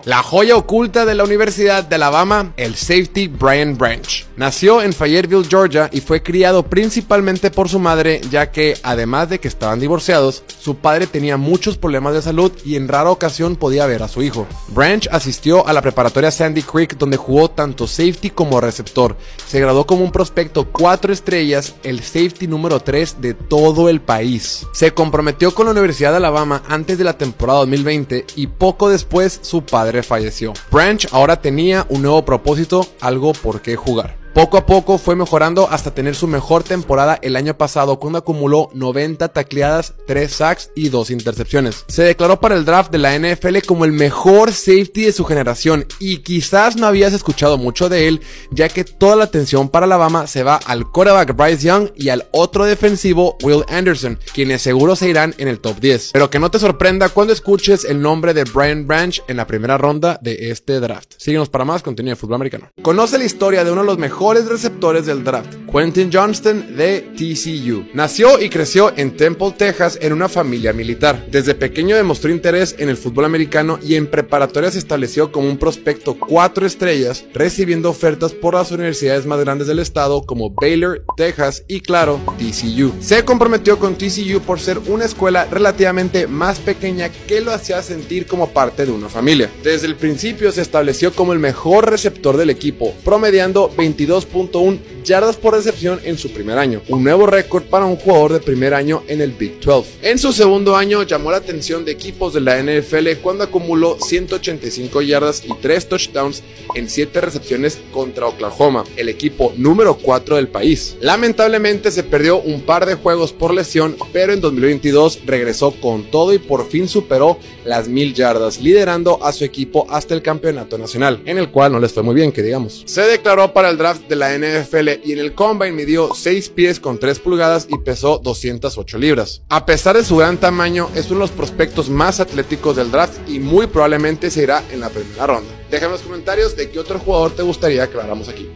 La joya oculta de la Universidad de Alabama, el safety Brian Branch. Nació en Fayetteville, Georgia y fue criado principalmente por su madre, ya que además de que estaban divorciados, su padre tenía muchos problemas de salud y en rara ocasión podía ver a su hijo. Branch asistió a la preparatoria Sandy Creek donde jugó tanto safety como receptor. Se graduó como un prospecto 4 estrellas, el safety número 3 de todo el país. Se comprometió con la Universidad de Alabama antes de la temporada 2020 y poco después su padre falleció. Branch ahora tenía un nuevo propósito, algo por qué jugar. Poco a poco fue mejorando hasta tener su mejor temporada el año pasado cuando acumuló 90 tacleadas, 3 sacks y 2 intercepciones. Se declaró para el draft de la NFL como el mejor safety de su generación y quizás no habías escuchado mucho de él ya que toda la atención para Alabama se va al quarterback Bryce Young y al otro defensivo Will Anderson, quienes seguro se irán en el top 10. Pero que no te sorprenda cuando escuches el nombre de Brian Branch en la primera ronda de este draft. Síguenos para más contenido de fútbol americano. Conoce la historia de uno de los mejores mejores receptores del draft, Quentin Johnston de TCU. Nació y creció en Temple, Texas, en una familia militar. Desde pequeño demostró interés en el fútbol americano y en preparatoria se estableció como un prospecto cuatro estrellas, recibiendo ofertas por las universidades más grandes del estado como Baylor, Texas y claro, TCU. Se comprometió con TCU por ser una escuela relativamente más pequeña que lo hacía sentir como parte de una familia. Desde el principio se estableció como el mejor receptor del equipo, promediando 22 2.1 yardas por recepción en su primer año, un nuevo récord para un jugador de primer año en el Big 12. En su segundo año llamó la atención de equipos de la NFL cuando acumuló 185 yardas y 3 touchdowns en 7 recepciones contra Oklahoma, el equipo número 4 del país. Lamentablemente se perdió un par de juegos por lesión, pero en 2022 regresó con todo y por fin superó las 1000 yardas, liderando a su equipo hasta el campeonato nacional, en el cual no les fue muy bien, que digamos. Se declaró para el draft de la NFL y en el combine midió 6 pies con 3 pulgadas y pesó 208 libras. A pesar de su gran tamaño, es uno de los prospectos más atléticos del draft y muy probablemente se irá en la primera ronda. Déjame en los comentarios de qué otro jugador te gustaría que habláramos aquí.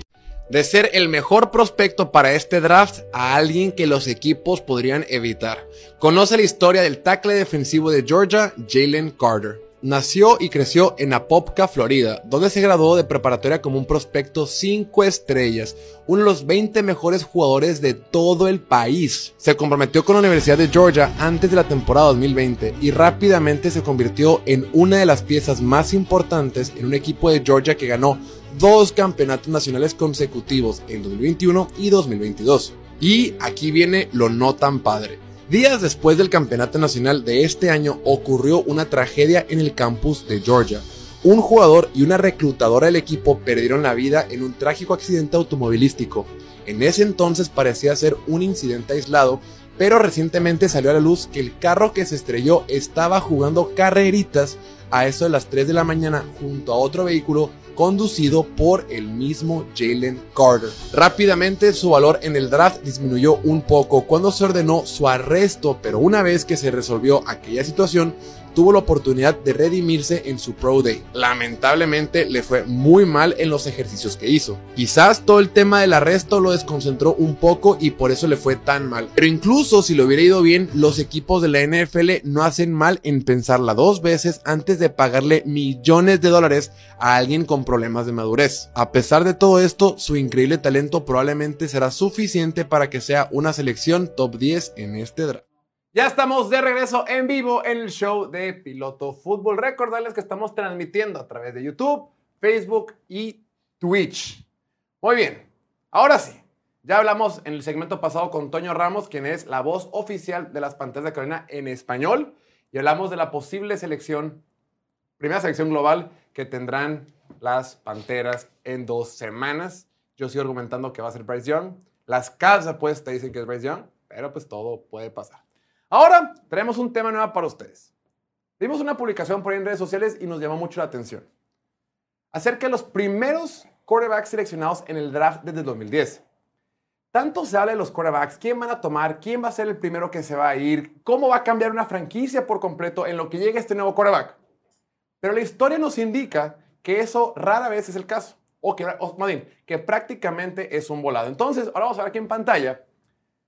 De ser el mejor prospecto para este draft a alguien que los equipos podrían evitar. Conoce la historia del tackle defensivo de Georgia, Jalen Carter. Nació y creció en Apopka, Florida, donde se graduó de preparatoria como un prospecto 5 estrellas, uno de los 20 mejores jugadores de todo el país. Se comprometió con la Universidad de Georgia antes de la temporada 2020 y rápidamente se convirtió en una de las piezas más importantes en un equipo de Georgia que ganó dos campeonatos nacionales consecutivos en 2021 y 2022. Y aquí viene lo no tan padre. Días después del campeonato nacional de este año ocurrió una tragedia en el campus de Georgia. Un jugador y una reclutadora del equipo perdieron la vida en un trágico accidente automovilístico. En ese entonces parecía ser un incidente aislado, pero recientemente salió a la luz que el carro que se estrelló estaba jugando carreritas a eso de las 3 de la mañana junto a otro vehículo conducido por el mismo Jalen Carter. Rápidamente su valor en el draft disminuyó un poco cuando se ordenó su arresto, pero una vez que se resolvió aquella situación, tuvo la oportunidad de redimirse en su Pro Day. Lamentablemente le fue muy mal en los ejercicios que hizo. Quizás todo el tema del arresto lo desconcentró un poco y por eso le fue tan mal. Pero incluso si le hubiera ido bien, los equipos de la NFL no hacen mal en pensarla dos veces antes de pagarle millones de dólares a alguien con problemas de madurez. A pesar de todo esto, su increíble talento probablemente será suficiente para que sea una selección top 10 en este draft. Ya estamos de regreso en vivo en el show de Piloto Fútbol. Recordarles que estamos transmitiendo a través de YouTube, Facebook y Twitch. Muy bien, ahora sí. Ya hablamos en el segmento pasado con Toño Ramos, quien es la voz oficial de las Panteras de Carolina en español, y hablamos de la posible selección, primera selección global que tendrán las Panteras en dos semanas. Yo sigo argumentando que va a ser Bryce Young. Las casas apuestas dicen que es Bryce Young, pero pues todo puede pasar. Ahora tenemos un tema nuevo para ustedes. Vimos una publicación por ahí en redes sociales y nos llamó mucho la atención. Acerca de los primeros quarterbacks seleccionados en el draft desde 2010. Tanto se habla de los quarterbacks, quién van a tomar, quién va a ser el primero que se va a ir, cómo va a cambiar una franquicia por completo en lo que llegue este nuevo quarterback. Pero la historia nos indica que eso rara vez es el caso, o que, o más que prácticamente es un volado. Entonces, ahora vamos a ver aquí en pantalla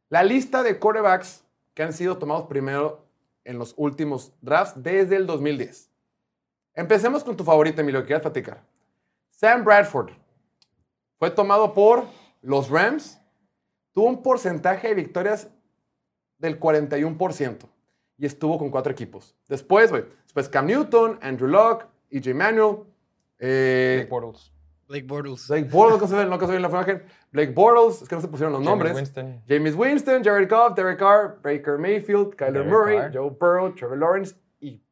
la lista de quarterbacks que han sido tomados primero en los últimos drafts desde el 2010. Empecemos con tu favorito, Emilio, que quieras platicar. Sam Bradford fue tomado por los Rams. Tuvo un porcentaje de victorias del 41% y estuvo con cuatro equipos. Después, güey, después Cam Newton, Andrew Locke, EJ Manuel, eh, Blake Bortles. Blake Bortles. Blake Bortles, no se ve, no se ve en la imagen. Blake Bortles, es que no se pusieron los Jameis nombres. Winston. James Winston, Jared Goff, Derek Carr, Baker Mayfield, Kyler Derek Murray, Carr. Joe Burrow, Trevor Lawrence y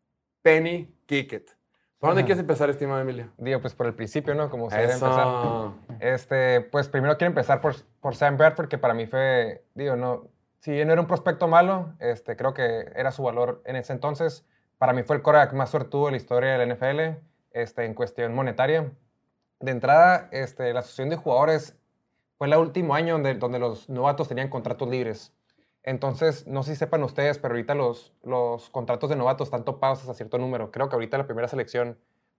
Penny Kickett. ¿Por dónde quieres empezar, estimado Emilio? Digo, pues por el principio, ¿no? Como se debe empezar. Eso. Este, pues primero quiero empezar por, por Sam Bradford, que para mí fue, digo, no, si bien no era un prospecto malo, este, creo que era su valor en ese entonces. Para mí fue el quarterback más suertudo de la historia de la NFL, este, en cuestión monetaria. De entrada, este, la asociación de jugadores fue el último año donde, donde los novatos tenían contratos libres. Entonces, no sé si sepan ustedes, pero ahorita los, los contratos de novatos están topados hasta cierto número. Creo que ahorita la primera selección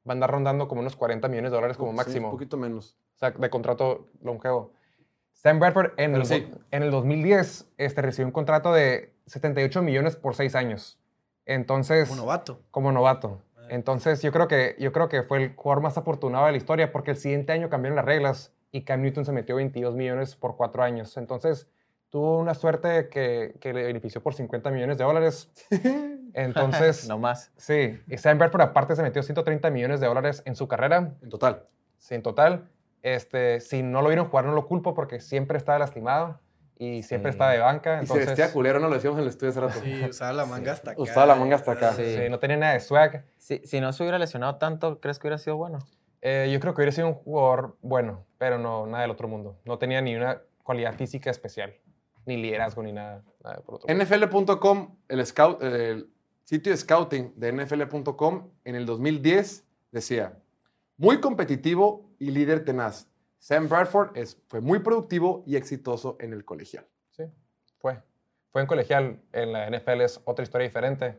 va a andar rondando como unos 40 millones de dólares como Sí, máximo. un poquito menos. O sea, de contrato longevo. Sam Bradford en, Pero el, sí. en el 2010 este, recibió un contrato de 78 millones por seis años. Entonces, Como novato. como novato. Entonces, yo creo, que, yo creo que fue el jugador más afortunado de la historia porque el siguiente año cambiaron las reglas y Cam Newton se metió 22 millones por cuatro años. Entonces, tuvo una suerte que, que le benefició por 50 millones de dólares. Entonces, no más. sí. Y Sam Bradford aparte se metió 130 millones de dólares en su carrera. En total. Sí, en total. Este, si no lo vieron jugar, no lo culpo porque siempre estaba lastimado y siempre Sí. estaba de banca. Y Entonces, se vestía culero, no lo decíamos en el estudio hace rato. Sí, usaba la manga hasta acá. Usaba la manga hasta acá. Sí. sí, no tenía nada de swag. Si, si no se hubiera lesionado tanto, ¿crees que hubiera sido bueno? Eh, yo creo que hubiera sido un jugador bueno, pero no nada del otro mundo. No tenía ni una cualidad física especial, ni liderazgo, ni nada, nada por otro mundo. NFL.com, el, scout, el sitio de scouting de NFL.com, en el 2010 decía, muy competitivo y líder tenaz. Sam Bradford es, fue muy productivo y exitoso en el colegial. Sí, fue. Fue en colegial. En la NFL es otra historia diferente.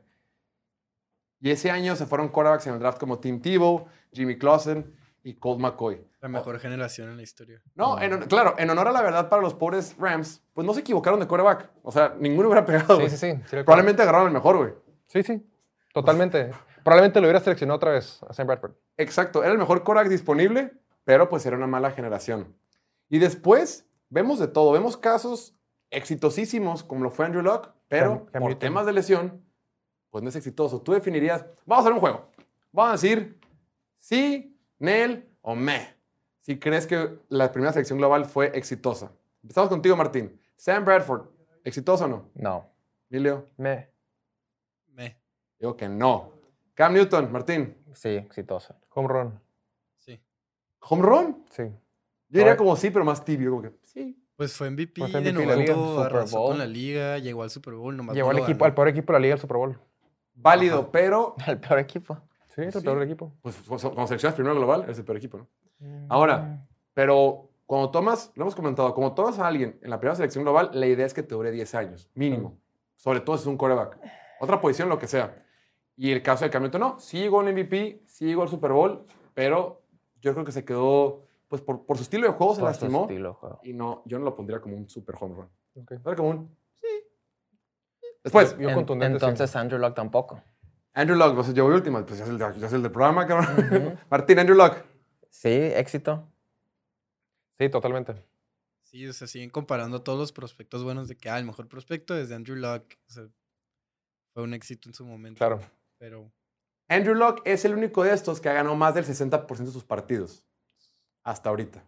Y ese año se fueron quarterbacks en el draft como Tim Tebow, Jimmy Clausen y Colt McCoy. La mejor generación en la historia. No, en claro, en honor a la verdad para los pobres Rams, pues no se equivocaron de quarterback. O sea, ninguno hubiera pegado. Sí, sí, sí. Probablemente agarraron el mejor, güey. Sí, sí. Totalmente. Probablemente lo hubiera seleccionado otra vez a Sam Bradford. Exacto, era el mejor quarterback disponible, pero pues era una mala generación. Y después vemos de todo, vemos casos exitosísimos como lo fue Andrew Luck, pero Cam- Cam por Newton. temas de lesión, pues no es exitoso. Tú definirías, vamos a hacer un juego, vamos a decir sí, Nel o me. Si crees que la primera selección global fue exitosa. Empezamos contigo, Martín. Sam Bradford, ¿exitoso o no? No. Emilio, Me. Me. digo que no. Cam Newton, Martín, Sí, exitoso. Home run. Home run. Sí. Yo diría como sí, pero más tibio, como que sí. Pues fue MVP Pues MVP de la liga, arrasó Bowl. con la liga, llegó al Super Bowl, nomás Llevó no al, equipo, al peor equipo de la liga del Super Bowl. Válido, pero El peor equipo. Sí, el Sí. peor equipo. pues, cuando seleccionas primero global, es el peor equipo, ¿no? Ahora, pero cuando tomas, lo hemos comentado, como tomas a alguien en la primera selección global, la idea es que te dure 10 años, mínimo. Sobre todo si es un coreback. Otra posición, lo que sea. Y el caso de Cam Newton, no. Sí llegó al MVP, sí llegó al Super Bowl, pero yo creo que se quedó, pues por, por su estilo de juego se Por lastimó. estilo de juego. Y no, yo no lo pondría como un super home run. Ok. Era como un, sí. Después, Yo En- contundente entonces Andrew Luck tampoco. Andrew Luck, pues yo voy última, pues ya es el, de- ya es el del programa, cabrón. Martín, Andrew Luck. Sí, éxito. Sí, totalmente. Sí, o sea, siguen comparando todos los prospectos buenos de que, ah, el mejor prospecto es de Andrew Luck. O sea, fue un éxito en su momento. Claro. Pero Andrew Luck es el único de estos que ha ganado más del 60% de sus partidos. Hasta ahorita.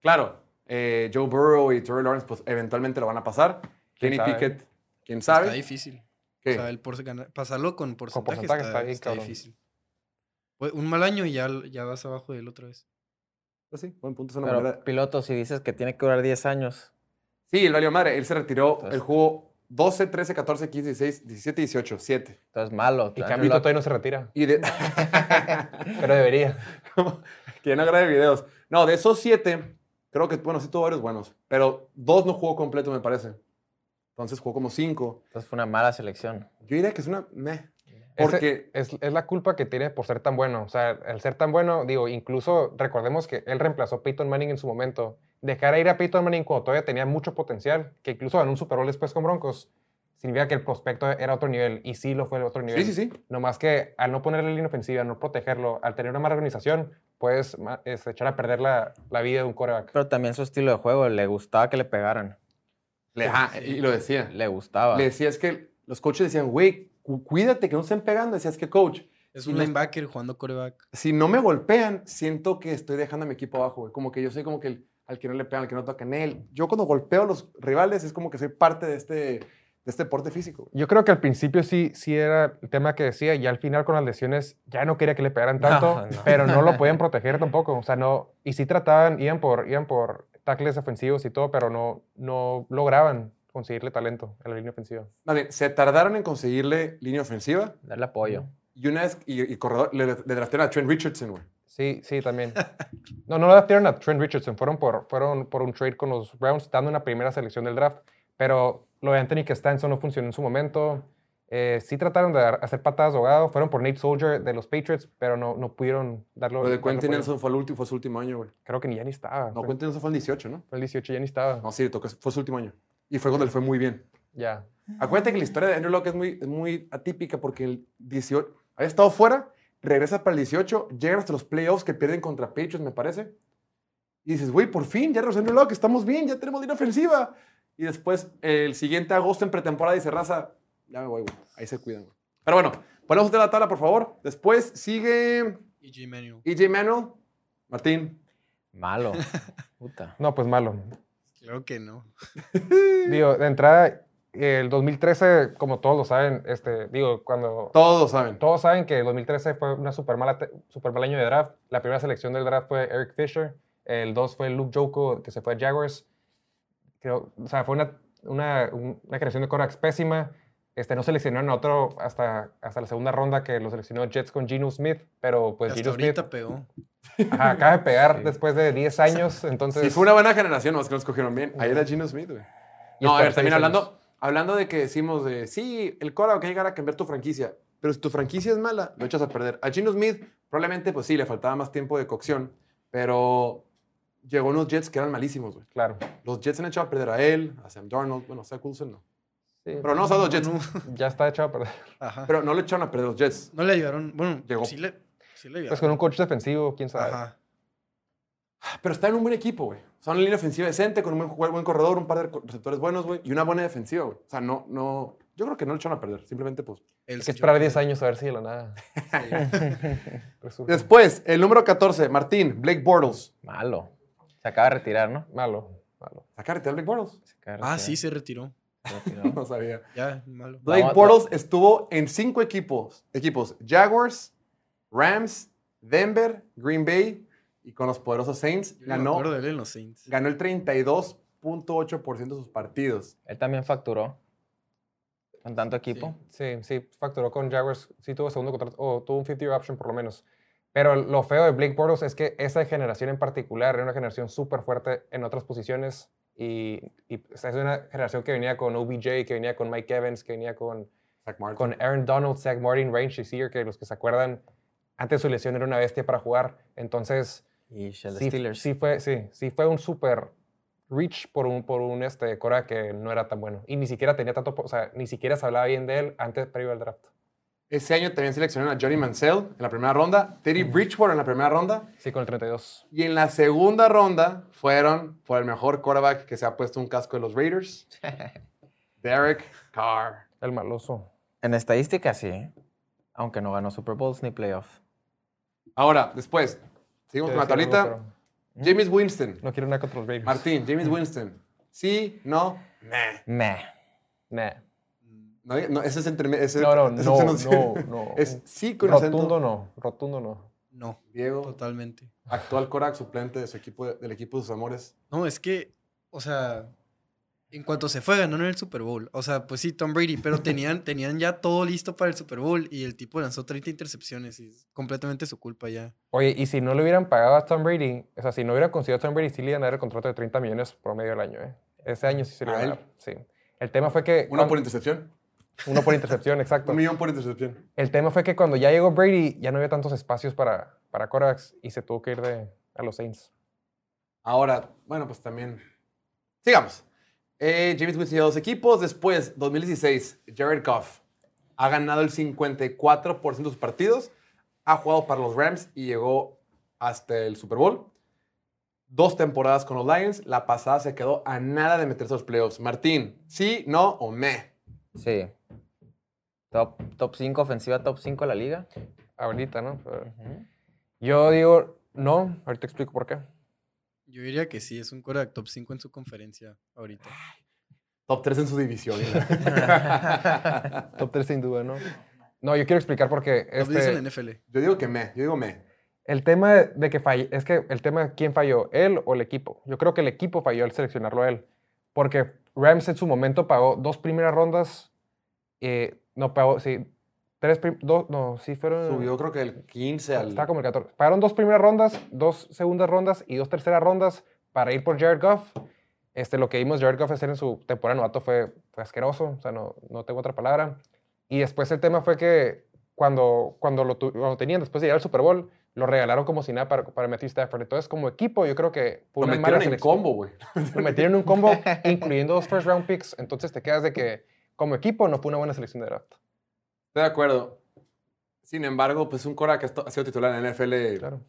Claro, eh, Joe Burrow y Trevor Lawrence, pues eventualmente lo van a pasar. Kenny sabe? Pickett, quién está sabe. difícil. ¿Qué? O sea, el gana- pasarlo con porcentaje, porcentaje está, está bien, está cabrón. difícil. Un mal año y ya, ya vas abajo de él otra vez. Pues sí, buen punto. Es una Pero manera- piloto, si dices que tiene que durar 10 años, Sí, el valió madre. Él se retiró, Entonces- él jugó 12, 13, 14, 15, 16, 17, 18, 7. entonces malo. Y Andrew Cam Newton Luck- todavía no se retira. Y de... Pero debería. que no grabe videos. No, de esos 7, creo que, bueno, sí tuvo varios buenos. Pero dos no jugó completo, me parece. Entonces jugó como 5. entonces fue una mala selección. Yo diría que es una... meh. Porque... es, es la culpa que tiene por ser tan bueno. O sea, el ser tan bueno, digo, incluso recordemos que él reemplazó a Peyton Manning en su momento. Dejar a ir a Peyton Manning cuando todavía tenía mucho potencial, que incluso ganó un Super Bowl después con Broncos, significa que el prospecto era otro nivel. Y sí lo fue el otro nivel. Sí, sí, sí. Nomás que al no ponerle línea ofensiva, no protegerlo, al tener una mala organización, puedes este, echar a perder la, la vida de un coreback. Pero también su estilo de juego, le gustaba que le pegaran. Le- ajá, y lo decía. Le gustaba. Le decía es que los coaches decían, güey, cuídate que no estén pegando. Decías que, coach, Es un no- linebacker jugando coreback. si no me golpean, siento que estoy dejando a mi equipo abajo, güey. Como que yo soy como que el, al que no le pegan, al que no tocan él. Yo cuando golpeo a los rivales es como que soy parte de este, de este deporte físico. güey. Yo creo que al principio sí, sí era el tema que decía, y al final con las lesiones ya no quería que le pegaran No, tanto, no. pero no lo podían proteger tampoco. O sea, no. Y sí trataban, iban por, iban por tackles ofensivos y todo, pero no, no lograban conseguirle talento en la línea ofensiva. Bien, se tardaron en conseguirle línea ofensiva Darle apoyo. y una vez, y, y corredor, le, le draftearon a Trent Richardson, güey. Sí, sí, también. No, no draftearon a Trent Richardson, fueron por, fueron por un trade con los Browns, dando una primera selección del draft, pero lo de Anthony Costanzo no funcionó en su momento. Eh, sí trataron de hacer patadas de ahogado, fueron por Nate Soldier de los Patriots, pero no, no pudieron darlo. Lo de Quentin. Nelson fue, el último, fue su último año, güey. Creo que ni ya ni estaba. No, Quentin Nelson fue el 18, ¿no? fue el 18, ya ni estaba. No, sí, tocó, fue su último año. Y fue cuando le fue muy bien. Ya. Acuérdate que la historia de Andrew Locke es muy, es muy atípica porque el 18 había estado fuera, regresa para el 18, llegan hasta los playoffs que pierden contra Patriots, me parece. Y dices, güey, por fin, ya regresó Andrew Locke, estamos bien, ya tenemos línea ofensiva. Y después, el siguiente agosto en pretemporada, dice Raza, ya me voy, güey. Ahí se cuidan, güey. Pero bueno, ponemos de la tabla, por favor. Después sigue EJ Manuel. EJ Manuel, Martín. Malo. Puta. No, pues malo. Claro que no. Digo, de entrada, el 2013, como todos lo saben, este, digo, cuando Todos saben. todos saben que el 2013 fue una super, mala super mal año de draft. La primera selección del draft fue Eric Fisher. El 2 fue Luke Joko, que se fue a Jaguars. Creo, o sea, fue una, una, un- una creación de Corax pésima. Este, no seleccionaron a otro hasta, hasta la segunda ronda que lo seleccionó Jets con Geno Smith, pero pues Hasta Geno Smith ahorita pegó. ajá, acaba de pegar Sí. después de 10 años, entonces... Sí, fue una buena generación, más que nos cogieron bien. Ahí era Gino Smith, güey. No, a ver, también años. hablando, hablando de que decimos de, sí, el Cora va a llegar a cambiar tu franquicia, pero si tu franquicia es mala, lo echas a perder. A Gino Smith, probablemente, pues sí, le faltaba más tiempo de cocción, pero llegó unos Jets que eran malísimos, güey. Claro. Los Jets han echado a perder a él, a Sam Darnold, bueno, a Zach Wilson no. Sí, Pero no, o sea, los Jets. ya está echado a perder. Ajá. Pero no le echaron a perder los Jets. no le ayudaron. Bueno, Llegó. sí le, sí le Pues ayudaron. con un coach defensivo, quién sabe. Ajá. Pero está en un buen equipo, güey. O sea, una línea ofensiva decente, con un buen, jugador- buen corredor, un par de receptores buenos, güey, y una buena defensiva, güey. O sea, no, no, yo creo que no le echaron a perder. Simplemente, pues, Él Hay que sí esperar yo- 10 años a ver si de la nada. Después, el número 14, Martín, Blake Bortles. Malo. Se acaba de retirar, ¿no? Malo, malo. ¿Sacar a Blake Bortles? Se acaba de Ah, retirar. sí, se retiró. Se retiró. No sabía. Ya, malo. Blake Vamos, Bortles estuvo en cinco equipos. Equipos Jaguars, Rams, Denver, Green Bay y con los poderosos Saints Yo ganó, acuerdo de él en los Saints. ganó el 32.8% de sus partidos. Él también facturó. Con tanto equipo. Sí, sí, facturó con Jaguars. Sí tuvo segundo contrato, o tuvo un 50-year option por lo menos. Pero lo feo de Blake Bortles es que esa generación en particular era una generación súper fuerte en otras posiciones. Y, y o sea, es una generación que venía con OBJ, que venía con Mike Evans, que venía con, Zach Martin. con Aaron Donald, Zach Martin, Ryan Shazier, que los que se acuerdan, antes de su lesión era una bestia para jugar. Entonces, Y sí, Steelers. sí fue, sí, sí fue un super reach por un, por un este, Cora que no era tan bueno. Y ni siquiera tenía tanto, o sea, ni siquiera se hablaba bien de él antes, previo al draft. Ese año también seleccionaron a Johnny Mansell en la primera ronda, Teddy Bridgewater en la primera ronda Sí, con el 32. y en la segunda ronda fueron por el mejor quarterback que se ha puesto un casco de los Raiders, Derek Carr. El maloso. En estadística, sí. Aunque no ganó Super Bowls ni playoffs. Ahora, después, seguimos con la tablita. algo, James Winston. No quiero nada contra los Raiders. Martín, James Winston. Sí, no, nah. Meh. Nah. No, no, ese es entre ese, No, no, ese no, es no, no. Es sí con Rotundo acento. no. Rotundo no. No, Diego, totalmente. actual Korak, suplente de su equipo, del equipo de sus amores. No, es que, o sea, en cuanto se fue, ganaron el Super Bowl. O sea, pues sí, Tom Brady, pero tenían, tenían ya todo listo para el Super Bowl y el tipo lanzó 30 intercepciones y es completamente su culpa ya. Oye, y si no le hubieran pagado a Tom Brady, o sea, si no hubieran conseguido a Tom Brady, sí le iban a dar el contrato de 30 millones promedio al año, ¿eh? Ese año sí se le ¿A iban a dar. Sí. El tema fue que. Uno por intercepción. Uno por intercepción, exacto. Un millón por intercepción. El tema fue que cuando ya llegó Brady, ya no había tantos espacios para, para quarterbacks y se tuvo que ir de, a los Saints. Ahora, bueno, pues también. Sigamos. Eh, James Winston dos equipos. Después, 2016, Jared Goff ha ganado el 54% de sus partidos. Ha jugado para los Rams y llegó hasta el Super Bowl. Dos temporadas con los Lions. La pasada se quedó a nada de meterse a los playoffs. Martín, ¿sí, no o me? Sí. Top, top 5, ofensiva top 5 de la liga. Ahorita, ¿no? Pero- Yo digo, no. Ahorita explico por qué. Yo diría que sí, es un quarterback top 5 en su conferencia ahorita. Top 3 en su división. Top 3 sin duda, ¿no? No, yo quiero explicar porque Top 10 en la este, NFL. yo digo que me. Yo digo me. el tema de que falló, es que el tema de quién falló, él o el equipo. Yo creo que el equipo falló al seleccionarlo a él. Porque Rams en su momento pagó dos primeras rondas, eh, no pagó, sí, tres, dos, no, sí fueron... Subió creo que el 15 al... Está como el 14. Pagaron dos primeras rondas, dos segundas rondas y dos terceras rondas para ir por Jared Goff. Este, lo que vimos Jared Goff hacer en su temporada novato fue, fue asqueroso, o sea, no, no tengo otra palabra. Y después el tema fue que cuando, cuando, lo, cuando tenían después de llegar al Super Bowl, lo regalaron como si nada para, para Matthew Stafford. Entonces, como equipo, yo creo que fue Lo una mala metieron en selección. combo, güey. Lo metieron en un combo, incluyendo dos first round picks. Entonces te quedas de que, como equipo, no fue una buena selección de draft. Estoy de acuerdo. Sin embargo, pues un Cora que ha sido titular en la NFL Claro.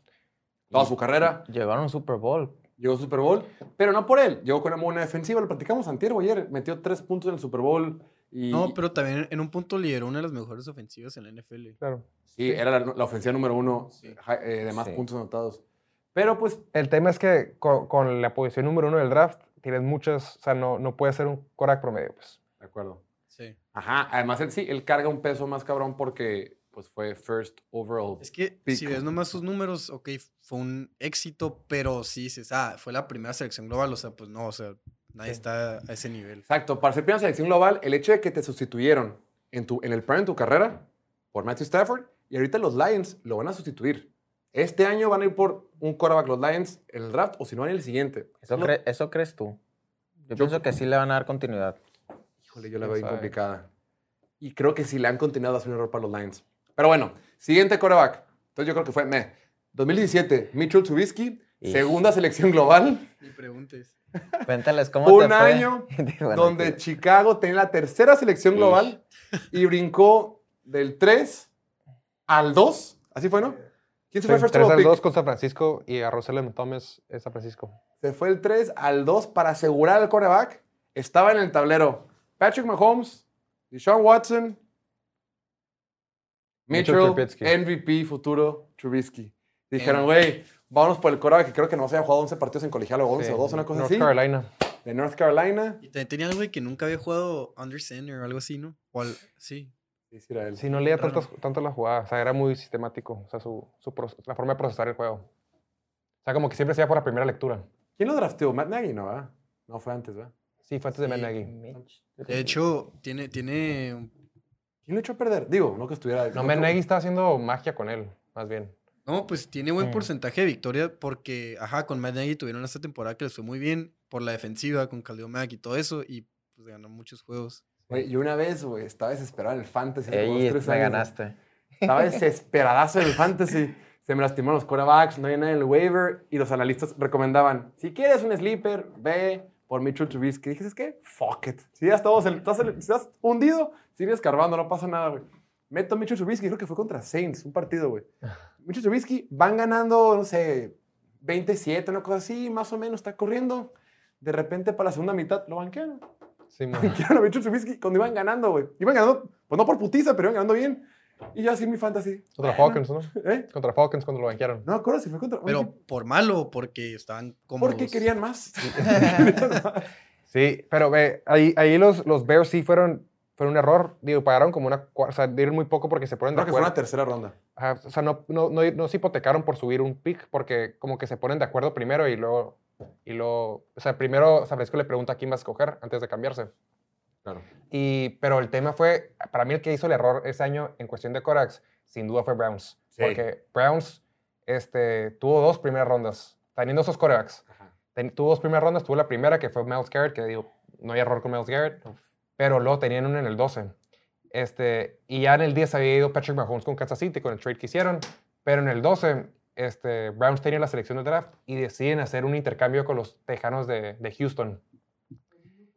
toda su carrera. Llegaron a un Super Bowl. Llegó Super Bowl, pero no por él. Llegó con una buena defensiva. Lo platicamos antier o ayer. Metió tres puntos en el Super Bowl. Y, No, pero también en un punto lideró una de las mejores ofensivas en la NFL. Claro. Sí, era la, la ofensiva número uno ja- eh, de más Sí. puntos anotados. Pero pues, El tema es que con, con la posición número uno del draft, tienes muchas, o sea, no, no puedes ser un Korak promedio, pues. de acuerdo. Sí. Ajá, además él sí, él carga un peso más cabrón porque pues fue first overall. Es que Pick. si ves nomás sus números, ok, fue un éxito, pero sí dices, ah, fue la primera selección global, o sea, pues no, o sea, nadie Sí. está a ese nivel. Exacto, para ser primera selección global, el hecho de que te sustituyeron en, tu, en el prime de tu carrera por Matthew Stafford y ahorita los Lions lo van a sustituir. Este año van a ir por un quarterback los Lions en el draft o si no en el siguiente. ¿Eso, No- cre- eso crees tú? Yo, Yo- pienso que sí le van a dar continuidad. Híjole, yo la ¿Quién veo bien complicada. Y creo que si le han continuado a hacer un error para los Lions. Pero bueno, siguiente quarterback. Entonces yo creo que fue me. 2017, Mitchell Trubisky, Segunda selección global. Ni preguntes. Cuéntales cómo Fue te un fue. año Bueno, donde Chicago tenía la tercera selección global y brincó del 3 al 2. Así fue, ¿no? ¿Quién se fue Sí, first 3 overall al pick? 2 con San Francisco y a Rosalem Thomas es San Francisco. Se fue el 3 al 2 para asegurar al quarterback. Estaba en el tablero Patrick Mahomes, Deshaun Watson, Mitchell Mitchell. MVP futuro, Trubisky. Dijeron, güey, vámonos por el quarterback que creo que no se había jugado 11 partidos en colegial o 11 Sí, o 12, una cosa North así. Carolina. De North Carolina. Y también tenía algo de que nunca había jugado Under Center o algo así, ¿no? O al- sí. Sí, él. Sí, no leía tantas- tanto la jugada. O sea, era muy sistemático. O sea, su, su la forma de procesar el juego. O sea, como que siempre se iba por la primera lectura. ¿Quién lo drafteó? Matt Nagy, ¿no? ¿verdad? No fue antes, ¿verdad? Sí, fue antes de Matt. Nagy. Mitch. De hecho, tiene, tiene ¿Quién lo echó a perder? Digo, no que estuviera. No, Matt Nagy estaba haciendo magia con él, más bien. No, pues tiene buen porcentaje de victoria porque, ajá, con Matt Nagy tuvieron esta temporada que les fue muy bien por la defensiva, con Khalil Mack y todo eso, y pues ganó muchos juegos. Güey, yo una vez, güey, estaba desesperado en el fantasy. Ey, me ganaste. Estaba desesperadazo en el fantasy. Se me lastimaron los quarterbacks, no había nada en el waiver y los analistas recomendaban, si quieres un sleeper, ve por Mitchell Trubisky. Dije, ¿es qué? Fuck it. Si ya estamos, en- estás, en- estás hundido, sigue escarbando, no pasa nada, güey. Meto a Mitchell Trubisky, creo que fue contra Saints, un partido, güey. Mitchell Trubisky van ganando, no sé, 27, una cosa así, más o menos, está corriendo. De repente, para la segunda mitad, lo banquearon. Sí. Banquearon a Mitchell Trubisky cuando iban ganando, güey. Iban ganando, pues no por putiza, pero iban ganando bien. Y yo así mi fantasy. Contra Bueno, Falcons, ¿no? ¿Eh? Contra Falcons cuando lo banquearon. No me acuerdo si fue contra. Pero por malo, porque estaban como. porque querían más. Sí, pero ve, ahí, ahí los, los Bears sí fueron, fueron un error. Digo, pagaron como una. O sea, dieron muy poco porque se ponen de Creo que fue acuerdo. una tercera ronda. Ajá, o sea, no, no, no, no se hipotecaron por subir un pick porque como que se ponen de acuerdo primero y luego, y luego, o sea, primero San Francisco le pregunta a quién va a escoger antes de cambiarse. Claro. Y, pero el tema fue, para mí el que hizo el error ese año en cuestión de Corax, sin duda fue Browns. Sí. Porque Browns este, tuvo dos primeras rondas, teniendo esos corebacks. Ten- tuvo dos primeras rondas, tuvo la primera que fue Miles Garrett, que digo, no hay error con Miles Garrett, pero luego tenían en el 12. Este, y ya en el 10 había ido Patrick Mahomes con Kansas City, con el trade que hicieron, pero en el 12 este, Browns tenía la selección de draft y deciden hacer un intercambio con los Tejanos de, Houston.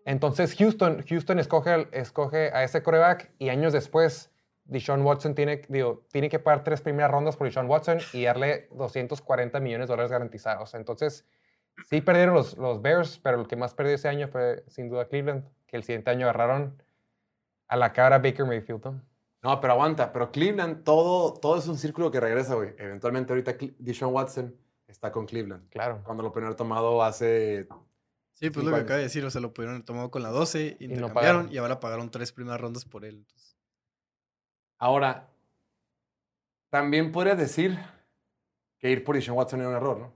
Entonces Houston, Houston escoge, escoge a ese coreback y años después Deshaun Watson tiene, digo, tiene que pagar tres primeras rondas por Deshaun Watson y darle 240 millones de dólares garantizados. Entonces, sí perdieron los, los Bears, pero el que más perdió ese año fue sin duda Cleveland, que el siguiente año agarraron a la cara Baker Mayfield. ¿no? No, pero aguanta. Pero Cleveland, todo, todo es un círculo que regresa, güey. Eventualmente ahorita Deshaun Watson está con Cleveland. Claro. Cuando lo primero tomado hace... Sí, pues lo que años. acaba de decir, o sea, lo pudieron haber tomado con la 12, no intercambiaron pagaron. y ahora pagaron tres primeras rondas por él. entonces. Ahora, también podrías decir que ir por Deshaun Watson era un error, ¿no?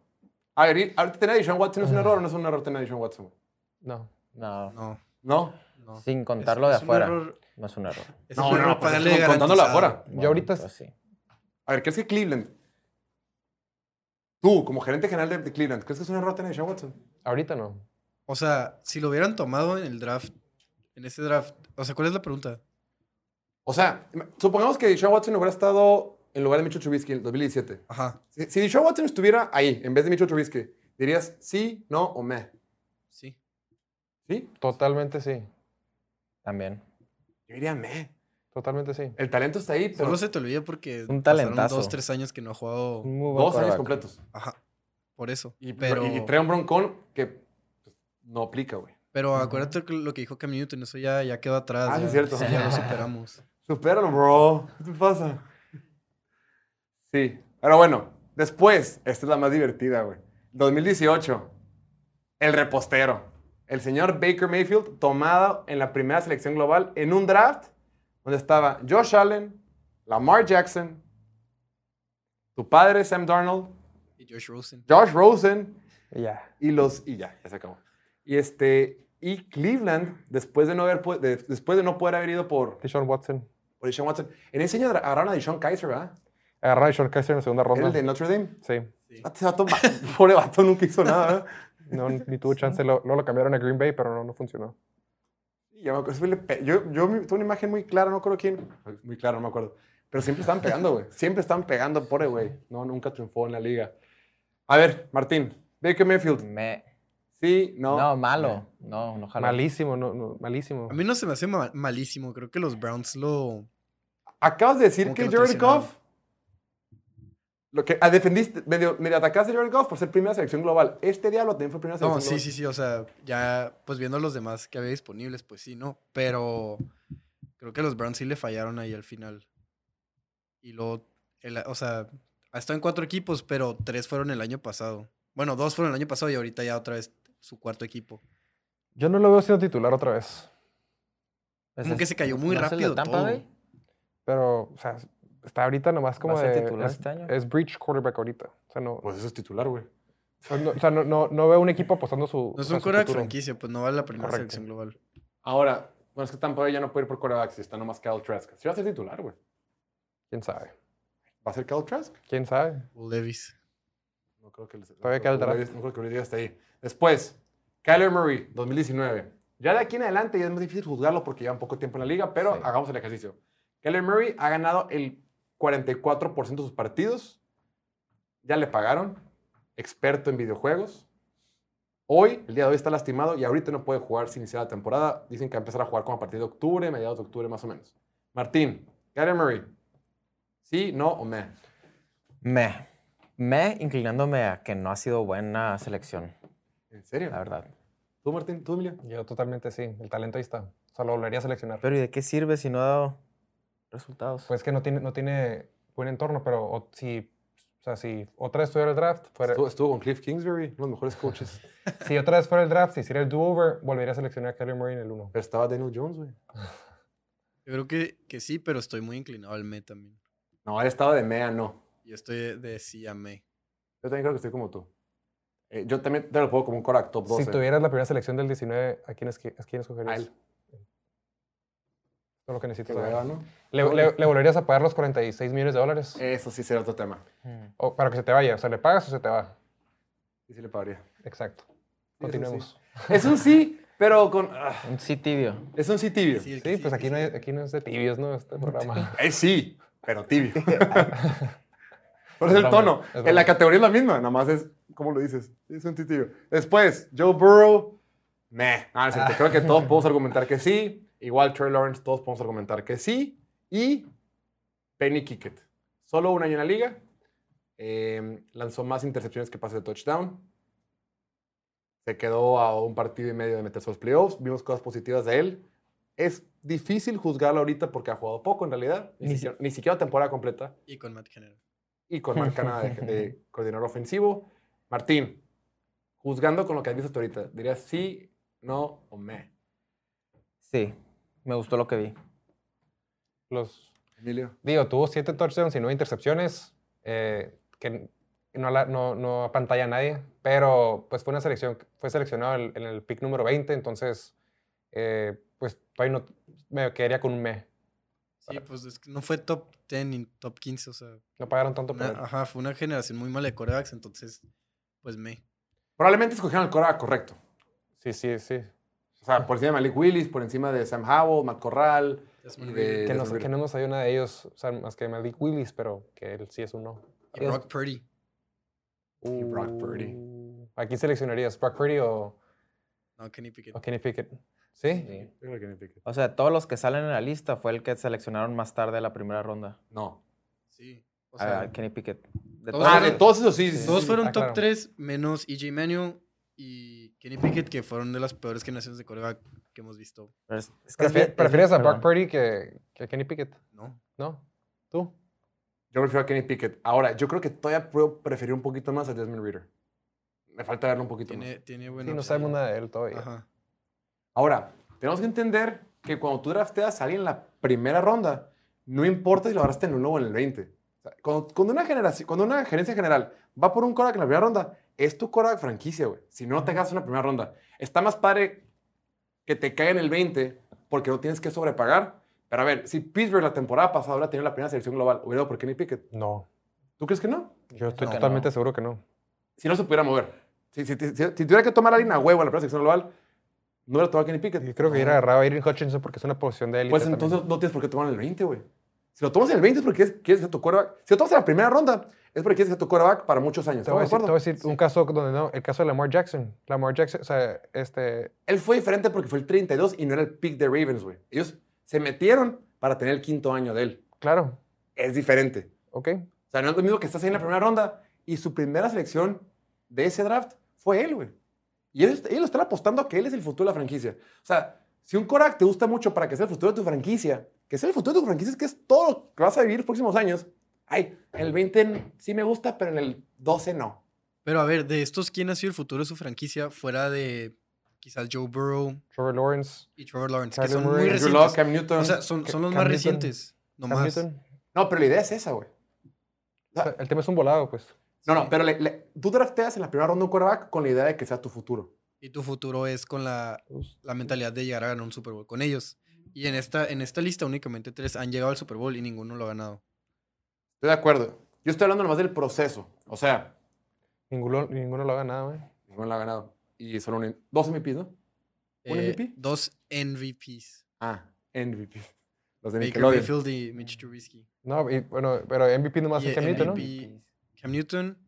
A ver, ir- ahorita tener a Deshaun Watson es un error o no es un error tener a Deshaun Watson. No. No, No, ¿No? no. sin Es- contarlo de es un afuera. error- No es un error. es No, un no, error pues es pagarle como contándolo garantizado. afuera. Yo ahorita pues sí. A ver, ¿crees que Cleveland, tú como gerente general de, de Cleveland, ¿crees que es un error tener a Watson? Ahorita no. O sea, si lo hubieran tomado en el draft, en ese draft, o sea, ¿cuál es la pregunta? O sea, supongamos que Deshaun Watson hubiera estado en lugar de Mitchell Trubisky en el 2017. Ajá, Si, si Deshaun Watson estuviera ahí en vez de Mitchell Trubisky, dirías sí, no o meh. Sí. Totalmente sí. También. Yo diría meh. Totalmente sí. El talento está ahí, pero Solo se te olvida porque Un talentazo. dos, tres años que no ha jugado. Dos años completos. Ajá, por eso. Y, pero, y trae un broncón que pues, no aplica, güey. pero acuérdate lo que dijo Cam Newton, eso ya, ya quedó atrás. Ah, ya, es cierto. ya lo superamos. Supéralo, bro. ¿Qué te pasa? Sí. Pero bueno, después, esta es la más divertida, güey. 2018. El repostero. El señor Baker Mayfield, tomado en la primera selección global en un draft donde estaba Josh Allen, Lamar Jackson, tu padre Sam Darnold, Y Josh Rosen. Josh Rosen Y ya. y los y ya, ya se acabó. Y este y Cleveland después de no haber de- después de no poder haber ido por Deshaun Watson. por Deshaun Watson. En ese año agarraron a Deshaun Kaiser, ¿verdad? Agarraron a Deshaun Kaiser en la segunda ronda. el de Notre Dame. Sí. Sí. Este pobre vato, nunca hizo nada, ¿verdad? No, ni tuvo chance. Lo- Luego lo cambiaron a Green Bay, pero no, no funcionó. Me acuerdo, yo, yo tuve una imagen muy clara, no recuerdo quién. Muy clara, no me acuerdo. Pero siempre estaban pegando, güey. Siempre estaban pegando, pobre güey. No, nunca triunfó en la liga. A ver, Martín. Baker Mayfield. Me... Sí, no. No, malo. No, no jaló. Malísimo, no, no, malísimo. A mí no se me hace ma- malísimo. Creo que los Browns lo. Acabas de decir Como que que Jared. Goff. Lo que ah, defendiste, medio, medio atacaste a Jared Goff por ser primera selección global. Este diablo también fue primera selección No, sí, global. sí, sí. O sea, ya, pues viendo los demás que había disponibles, pues sí, no. Pero creo que los Browns sí le fallaron ahí al final. Y luego, el- o sea, ha estado en cuatro equipos, pero tres fueron el año pasado. Bueno, dos fueron el año pasado y ahorita ya otra vez su cuarto equipo. Yo no lo veo siendo titular otra vez. Pues Como es- que se cayó muy ¿no es el de rápido Tampa todo. Pero, o sea, está ahorita nomás como ¿Va a ser de... titular es, este año? es breach quarterback ahorita. O sea, no, Pues eso es titular, güey. no, o sea, no, no, no veo un equipo apostando su No es o un quarterback franquicia, pues no vale la primera Correcto. selección global. Ahora, bueno, es que Tampa Bay ya no puede ir por quarterbacks si está nomás Kyle Trask. Sí va a ser titular, güey. ¿Quién sabe? ¿Va a ser Kyle Trask? ¿Quién sabe? Will Levis. No creo que les- Todavía. Uribe- No creo que Uribe esté ahí. Después, Kyler Murray, 2019. Ya de aquí en adelante ya es más difícil juzgarlo porque lleva poco tiempo en la liga, pero Sí. hagamos el ejercicio. Kyler Murray ha ganado el 44% de sus partidos. Ya le pagaron. Experto en videojuegos. Hoy, el día de hoy, está lastimado y ahorita no puede jugar sin iniciar la temporada. Dicen que va a empezar a jugar como a partir de octubre, mediados de octubre más o menos. Martín, Kyler Murray. ¿Sí, no o me? Me. Me inclinándome a que no ha sido buena selección, ¿En serio? la verdad. ¿Tú, Martín? ¿Tú, Emilio? Yo totalmente sí. El talento ahí está. O sea, lo volvería a seleccionar. Pero ¿y de qué sirve si no ha dado resultados? Pues que no tiene, no tiene buen entorno, pero o- si, o sea, si otra vez tuviera el draft, fuera, Estuvo, estuvo con Cliff Kingsbury, uno de los mejores coaches. si otra vez fuera el draft, si hiciera el do-over, volvería a seleccionar a Kyler Murray en el 1. Pero estaba Daniel Jones, güey. Yo creo que, que sí, pero estoy muy inclinado al me también. No, él estaba de mea, no. Yo estoy de, de sí a me. Yo también creo que estoy como tú. Eh, yo también te lo pongo como un Korak top 12. Si tuvieras la primera selección del 19, ¿a quién, es, ¿a quién A escogerías? Lo que saber. ¿no? ¿Le, le, le volverías a pagar los 46 millones de dólares? Eso sí será otro tema. Hmm. O para que se te vaya. O sea, ¿le pagas o se te va? Sí, sí le pagaría. Exacto. Continuemos. Es un sí, pero con... ah, Un sí tibio. es un sí tibio. Sí, el pues el aquí no, es, aquí no es de tibios, ¿no? Este programa. Eh, sí, pero tibio. Por eso el broma, tono. es En la categoría es la misma, nada más es, ¿cómo lo dices? Es un sí tibio. Después, Joe Burrow, Meh. Ah, es cierto. Creo que todos podemos argumentar que sí. Igual Trey Lawrence, todos podemos argumentar que sí. Y Penny Kickett. Solo un año en la liga. Eh, lanzó más intercepciones que pases de touchdown. Se quedó a un partido y medio de meterse a los playoffs. Vimos cosas positivas de él. Es difícil juzgarlo ahorita porque ha jugado poco en realidad. Ni, Ni siquiera, ni siquiera temporada completa. Y con Matt Kenner. Y con Mark Canada de, de coordinador ofensivo. Martín, juzgando con lo que has visto hasta ahorita, ¿dirías sí, no o me? Sí, me gustó lo que vi. Los, Emilio. digo, tuvo siete touchdowns y nueve intercepciones, eh, que no, la- no, no apantalla a nadie, pero pues fue una selección, fue seleccionado en, en el pick número 20, entonces eh, pues todavía no, me quedaría con un me. Sí, pues es que no fue top 10 ni top 15, o sea, No pagaron tanto por ajá, fue una generación muy mala de corebacks, entonces, pues me. Probablemente escogieron el coreback correcto. Sí, sí, sí. O sea, por encima de Malik Willis, por encima de Sam Howell, Matt Corral. Y de- Que no, que nos ayuda nada de ellos, o sea, más que Malik Willis, pero que él sí es un no. Y Brock Purdy. Y Brock Purdy. Uh, ¿A quién seleccionarías? ¿Brock Purdy o, No, Kenny Pickett. o Kenny Pickett? ¿Sí? Sí. Pickett. O sea, todos los que salen en la lista fue el que seleccionaron más tarde de la primera ronda. No. Sí. O sea, Kenny Pickett. De todos Ah, de todos esos sí. sí, todos fueron ah, top claro. 3, menos EJ Manuel y Kenny Pickett, que fueron de las peores generaciones de coreback que hemos visto. es- es que es Prefi- bien- es ¿Prefieres a Brock. Purdy que, que a Kenny Pickett? No. ¿No? ¿Tú? Yo prefiero a Kenny Pickett. Ahora, yo creo que todavía puedo preferir un poquito más a Desmond Reader. Me falta verlo un poquito Tiene, más. tiene Sí, buena no opción. sabemos nada de él todavía. Ajá. Ahora, tenemos que entender que cuando tú drafteas a alguien en la primera ronda, no importa si lo agarraste en el 1 o en el 20. O sea, cuando, cuando una generación, cuando una gerencia general va por un coreback en la primera ronda, es tu coreback franquicia, güey. Si no te agarras en la primera ronda. Está más padre que te caiga en el 20 porque no tienes que sobrepagar. Pero a ver, si Pittsburgh la temporada pasada hubiera tenido la primera selección global, hubiera por Kenny Pickett. No, ¿Tú crees que no? yo estoy que totalmente no. seguro que no. Si no se pudiera mover. Si, si, si- si tuviera que tomar a alguien a huevo en la primera selección global, no hubiera tomado a Kenny Pickett. Yo creo que hubiera agarrado a Aiden Hutchinson porque es una posición de él. Pues entonces no tienes por qué tomar en el 20, güey. Si lo tomas en el 20 es porque quieres, quieres que tu quarterback. Si lo tomas en la primera ronda, es porque quieres que tu quarterback para muchos años. Te voy a ¿Estamos de decir, te voy a decir un caso donde no, el caso de Lamar Jackson. Lamar Jackson, o sea, este, Él fue diferente porque fue el 32 y no era el pick de Ravens, güey. Ellos se metieron para tener el quinto año de él. claro, Es diferente. ok. O sea, no es lo mismo que estás ahí en la primera ronda y su primera selección de ese draft fue él, güey. Y ellos, ellos están apostando a que él es el futuro de la franquicia. O sea, si un Korak te gusta mucho para que sea el futuro de tu franquicia, que sea el futuro de tu franquicia, es que es todo lo que vas a vivir los próximos años. Ay, en el 20 sí me gusta, pero en el 12 no. Pero a ver, de estos, ¿quién ha sido el futuro de su franquicia fuera de quizás Joe Burrow Trevor Lawrence, y Trevor Lawrence? Que son Murray, muy recientes. Luck, Cam Newton. O sea, son, los Cam más Newton, recientes. No Cam más. Newton. no, pero la idea es esa, güey. O sea, el tema es un volado, pues. No, no, pero le- le- tú drafteas en la primera ronda un quarterback con la idea de que sea tu futuro. Y tu futuro es con la, la mentalidad de llegar a ganar un Super Bowl con ellos. Y en esta, en esta lista únicamente tres han llegado al Super Bowl y ninguno lo ha ganado. Estoy de acuerdo. Yo estoy hablando nomás del proceso. O sea, Ninguno, ninguno lo ha ganado, güey. ninguno lo ha ganado. Y solo un, dos MVPs, ¿no? ¿Un Eh, MVP? Dos MVPs. Ah, MVP. Los de Baker. Mayfield y Mitch Trubisky. No, y, bueno, pero MVP nomás Y es Cam Newton, ¿no? Cam Newton.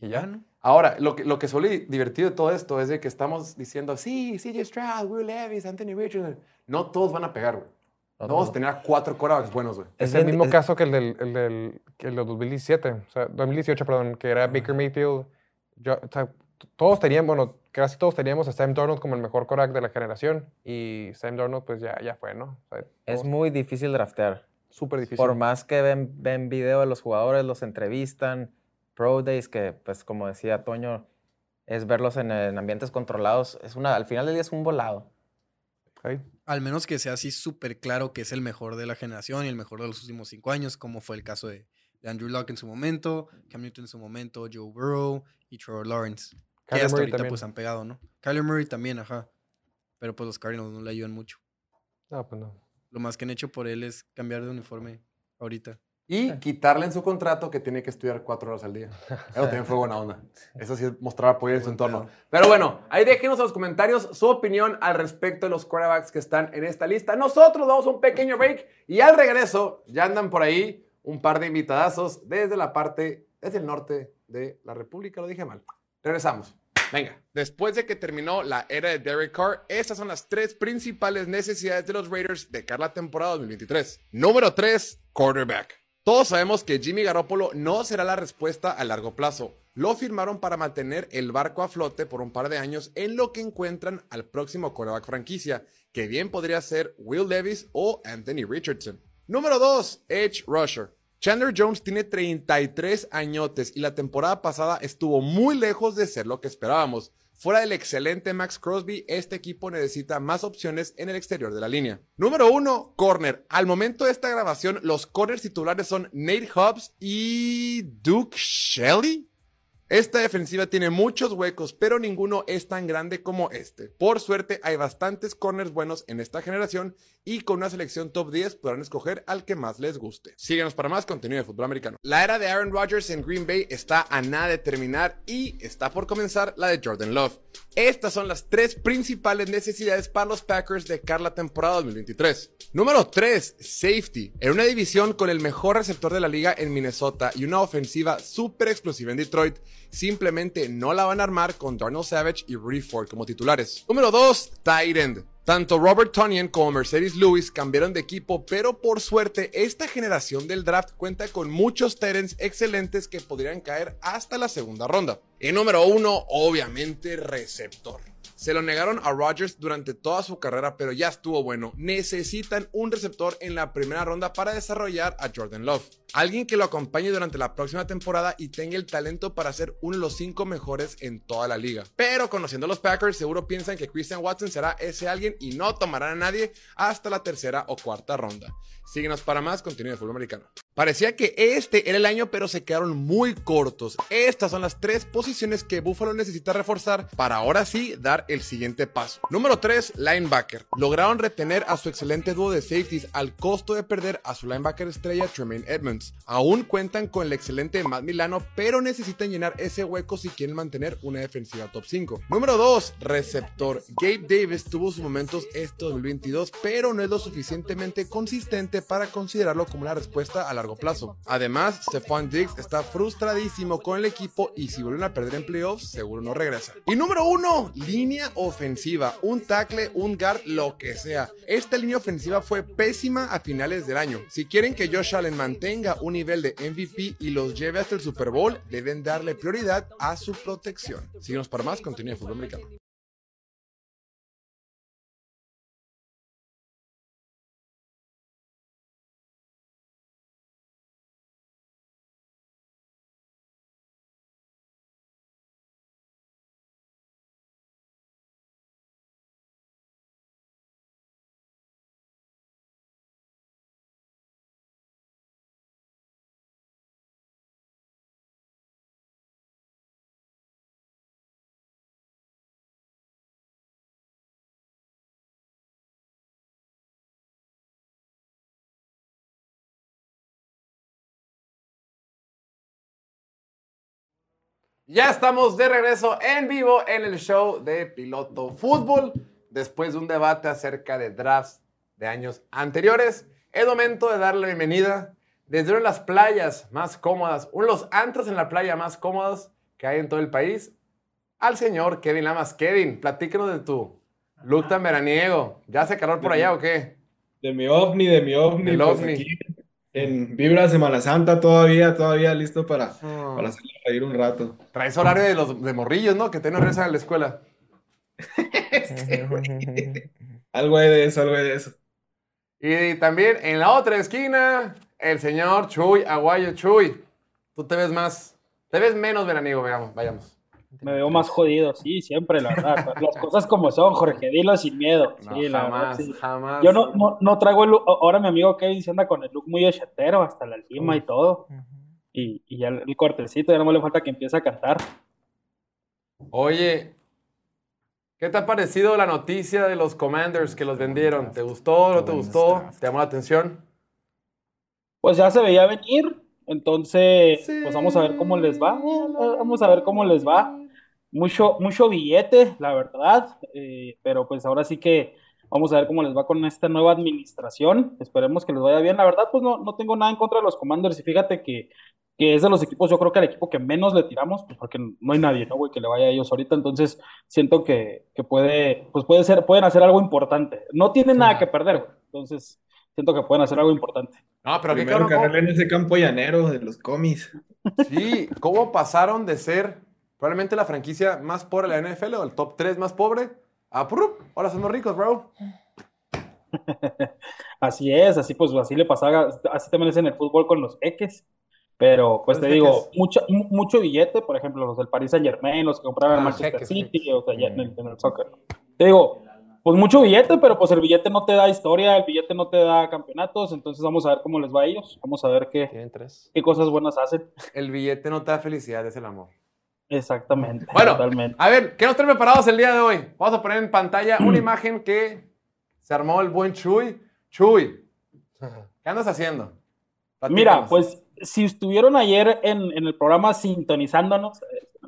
Y ya. ¿no? Ahora, lo que, lo que suele divertido de todo esto es de que estamos diciendo, sí, CJ Stroud, Will Levis, Anthony Richardson. No todos van a pegar, güey. No No vamos a todos. tener a cuatro quarterbacks buenos, güey. Es, Es el bien- mismo es- caso que el del, el del, que el del 2017, o sea, 2018, perdón, que era Baker Mayfield. Yo- o sea, todos tenían, bueno, casi todos teníamos a Sam Darnold como el mejor quarterback de la generación y Sam Darnold pues ya, ya fue, ¿no? O sea, Es muy difícil draftear. súper difícil. Por más que ven, ven video de los jugadores, los entrevistan, Pro Days, que pues como decía Toño, es verlos en, en ambientes controlados. Es una, al final del día es un volado. Ok. Al menos que sea así súper claro que es el mejor de la generación y el mejor de los últimos cinco años, como fue el caso de, de Andrew Luck en su momento, Cam Newton en su momento, Joe Burrow y Trevor Lawrence. Que hasta Murray ahorita también. pues han pegado, ¿no? Kyler Murray también, ajá. Pero pues los Cardinals no le ayudan mucho. No, pues no. Lo más que han hecho por él es cambiar de uniforme ahorita. Y quitarle en su contrato que tiene que estudiar cuatro horas al día. Eso también fue buena onda. Eso sí es mostrar apoyo en su entorno. Pero bueno, ahí déjenos en los comentarios su opinión al respecto de los quarterbacks que están en esta lista. Nosotros damos un pequeño break y al regreso ya andan por ahí un par de invitadazos desde la parte, desde el norte de la República. Lo dije mal. Regresamos. Venga, después de que terminó la era de Derek Carr, estas son las tres principales necesidades de los Raiders de cara a la temporada 2023. Número 3, quarterback. Todos sabemos que Jimmy Garoppolo no será la respuesta a largo plazo. Lo firmaron para mantener el barco a flote por un par de años en lo que encuentran al próximo quarterback franquicia, que bien podría ser Will Levis o Anthony Richardson. Número 2, Edge Rusher. Chandler Jones tiene 33 añotes y la temporada pasada estuvo muy lejos de ser lo que esperábamos. Fuera del excelente Max Crosby, este equipo necesita más opciones en el exterior de la línea. Número 1, corner. Al momento de esta grabación, los corners titulares son Nate Hobbs y Duke Shelley. Esta defensiva tiene muchos huecos, pero ninguno es tan grande como este. Por suerte, hay bastantes corners buenos en esta generación y con una selección top 10 podrán escoger al que más les guste. Síguenos para más contenido de fútbol americano. La era de Aaron Rodgers en Green Bay está a nada de terminar y está por comenzar la de Jordan Love. Estas son las tres principales necesidades para los Packers de cara a la temporada 2023. Número 3, safety. En una división con el mejor receptor de la liga en Minnesota y una ofensiva súper explosiva en Detroit, simplemente no la van a armar con Darnell Savage y Rudy Ford como titulares. Número 2, tight end. Tanto Robert Tonyan como Mercedes Lewis cambiaron de equipo, pero por suerte esta generación del draft cuenta con muchos Terens excelentes que podrían caer hasta la segunda ronda. Y número uno, obviamente, receptor. Se lo negaron a Rodgers durante toda su carrera, pero ya estuvo bueno. Necesitan un receptor en la primera ronda para desarrollar a Jordan Love. Alguien que lo acompañe durante la próxima temporada y tenga el talento para ser uno de los cinco mejores en toda la liga. Pero conociendo a los Packers, seguro piensan que Christian Watson será ese alguien y no tomarán a nadie hasta la tercera o cuarta ronda. Síguenos para más contenido de fútbol americano. Parecía que este era el año, pero se quedaron muy cortos. Estas son las tres posiciones que Buffalo necesita reforzar para ahora sí dar el siguiente paso. Número 3, linebacker. Lograron retener a su excelente dúo de safeties al costo de perder a su linebacker estrella Tremaine Edmonds. Aún cuentan con el excelente Matt Milano, pero necesitan llenar ese hueco si quieren mantener una defensiva top 5. Número 2, receptor. Gabe Davis tuvo sus momentos este 2022, pero no es lo suficientemente consistente para considerarlo como una respuesta a largo plazo. Además, Stephon Diggs está frustradísimo con el equipo y si vuelven a perder en playoffs, seguro no regresa. Y número 1, línea ofensiva. Un tackle, un guard, lo que sea. Esta línea ofensiva fue pésima a finales del año. Si quieren que Josh Allen mantenga un nivel de MVP y los lleve hasta el Super Bowl, deben darle prioridad a su protección. Síguenos para más contenido de fútbol americano. Ya estamos de regreso en vivo en el show de Piloto Fútbol. Después de un debate acerca de drafts de años anteriores, es momento de darle la bienvenida desde una de las playas más cómodas, uno de los antros en la playa más cómodos que hay en todo el país, al señor Kevin Lamas. Kevin, platícanos de tu look tan veraniego. ¿Ya hace calor por allá o qué? De mi ovni, de mi ovni. El pues ovni. aquí en Vibra Semana Santa todavía, todavía listo para, Oh. para hacerle reír un rato. Traes horario de los de morrillos, ¿no? Que te no regresan a la escuela. Este, güey. Algo hay de eso, algo hay de eso. Y también en la otra esquina, el señor Chuy Aguayo. Chuy, tú te ves más, te ves menos veraniego, veamos, vayamos. Me veo más jodido, sí, siempre, la verdad. Las cosas como son, Jorge, dilo sin miedo. No, Sí, la verdad, jamás, sí. jamás. Yo no, no, no traigo el look. Ahora mi amigo Kevin se anda con el look muy ochetero, hasta la lima y todo. Y, y ya el cortecito, ya no me le falta que empiece a cantar. Oye, ¿qué te ha parecido la noticia de los Commanders que los vendieron? ¿Te gustó, no te gustó? ¿Te llamó la atención? Pues ya se veía venir, entonces, Sí. pues vamos a ver cómo les va. Vamos a ver cómo les va. Mucho, mucho billete, la verdad, eh, pero pues ahora sí que vamos a ver cómo les va con esta nueva administración. Esperemos que les vaya bien. La verdad, pues no, no tengo nada en contra de los Commanders y fíjate que que es de los equipos, yo creo que el equipo que menos le tiramos, pues porque no hay nadie, ¿no, güey, que le vaya a ellos ahorita, entonces siento que, que puede, pues puede ser, pueden hacer algo importante. No tienen nada que perder, güey, entonces siento que pueden hacer algo importante. No, pero qué Primero cabrón. carrera en ese campo llanero de los cómics. ¿cómo- Sí, ¿cómo pasaron de ser probablemente la franquicia más pobre de la NFL o el top 3 más pobre a ¡prup! ahora somos ricos, bro? Así es, así pues así le pasaba, así también es en el fútbol con los jeques. Pero pues te digo, mucho, mu- mucho billete, por ejemplo, los del Paris Saint Germain, los que compraron Ah, Manchester jeques, City, o sea, ya en el, en el soccer. Te digo, pues mucho billete, pero pues el billete no te da historia, el billete no te da campeonatos, entonces vamos a ver cómo les va a ellos, vamos a ver qué, qué cosas buenas hacen. El billete no te da felicidad, es el amor. Exactamente, Bueno, totalmente. A ver, ¿qué nos traen preparados el día de hoy? Vamos a poner en pantalla una imagen que se armó el buen Chuy. Chuy, ¿qué andas haciendo? Mira, pues si estuvieron ayer en, en el programa sintonizándonos,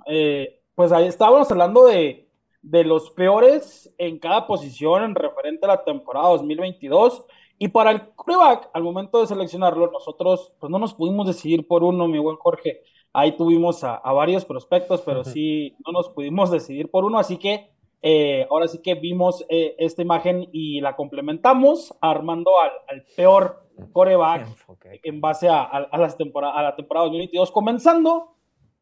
eh, pues ahí estábamos hablando de, de los peores en cada posición en referente a la temporada 2022. Y para el quarterback, al momento de seleccionarlo, nosotros pues no nos pudimos decidir por uno, mi buen Jorge. Ahí tuvimos a, a varios prospectos, pero sí no nos pudimos decidir por uno, así que eh, ahora sí que vimos eh, esta imagen y la complementamos armando al, al peor coreback Enfoque. en base a, a- a las tempora- a la temporada 2022, comenzando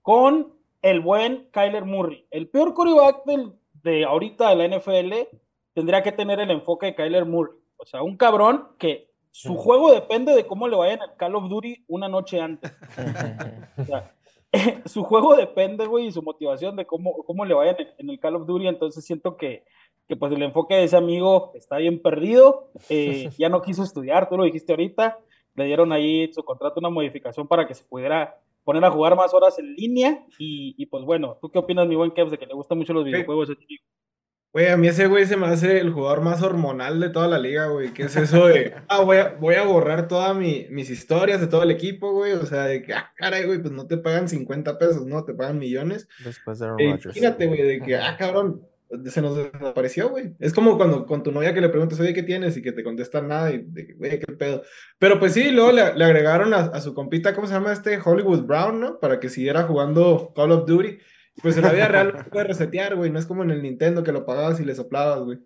con el buen Kyler Murray. El peor coreback del- de ahorita de la NFL tendría que tener el enfoque de Kyler Murray. O sea, un cabrón que su juego depende de cómo le vaya en el Call of Duty una noche antes. O sea, su juego depende, güey, y su motivación de cómo, cómo le vaya en el, en el Call of Duty. Entonces siento que, que pues el enfoque de ese amigo está bien perdido. Eh, ya no quiso estudiar, tú lo dijiste ahorita. Le dieron ahí su contrato una modificación para que se pudiera poner a jugar más horas en línea. Y, y, pues bueno, ¿tú qué opinas, mi buen Kevs, de que le gustan mucho los videojuegos? a ese chico? Güey, a mí ese güey se me hace el jugador más hormonal de toda la liga, güey. ¿Qué es eso de, ah, voy a, voy a borrar todas mi- mis historias de todo el equipo, güey? O sea, de que, ah, caray, güey, pues no te pagan 50 pesos, no, te pagan millones. Después de Eh, imagínate, güey, de que, ah, cabrón, se nos desapareció, güey. Es como cuando con tu novia que le preguntas, oye, ¿qué tienes? Y que te contestan nada y de güey, qué pedo. Pero pues sí, luego le, le agregaron a, a su compita, ¿cómo se llama este? Hollywood Brown, ¿no? Para que siguiera jugando Call of Duty. Pues en la vida real no puede resetear, güey. No es como en el Nintendo que lo pagabas y le soplabas, güey.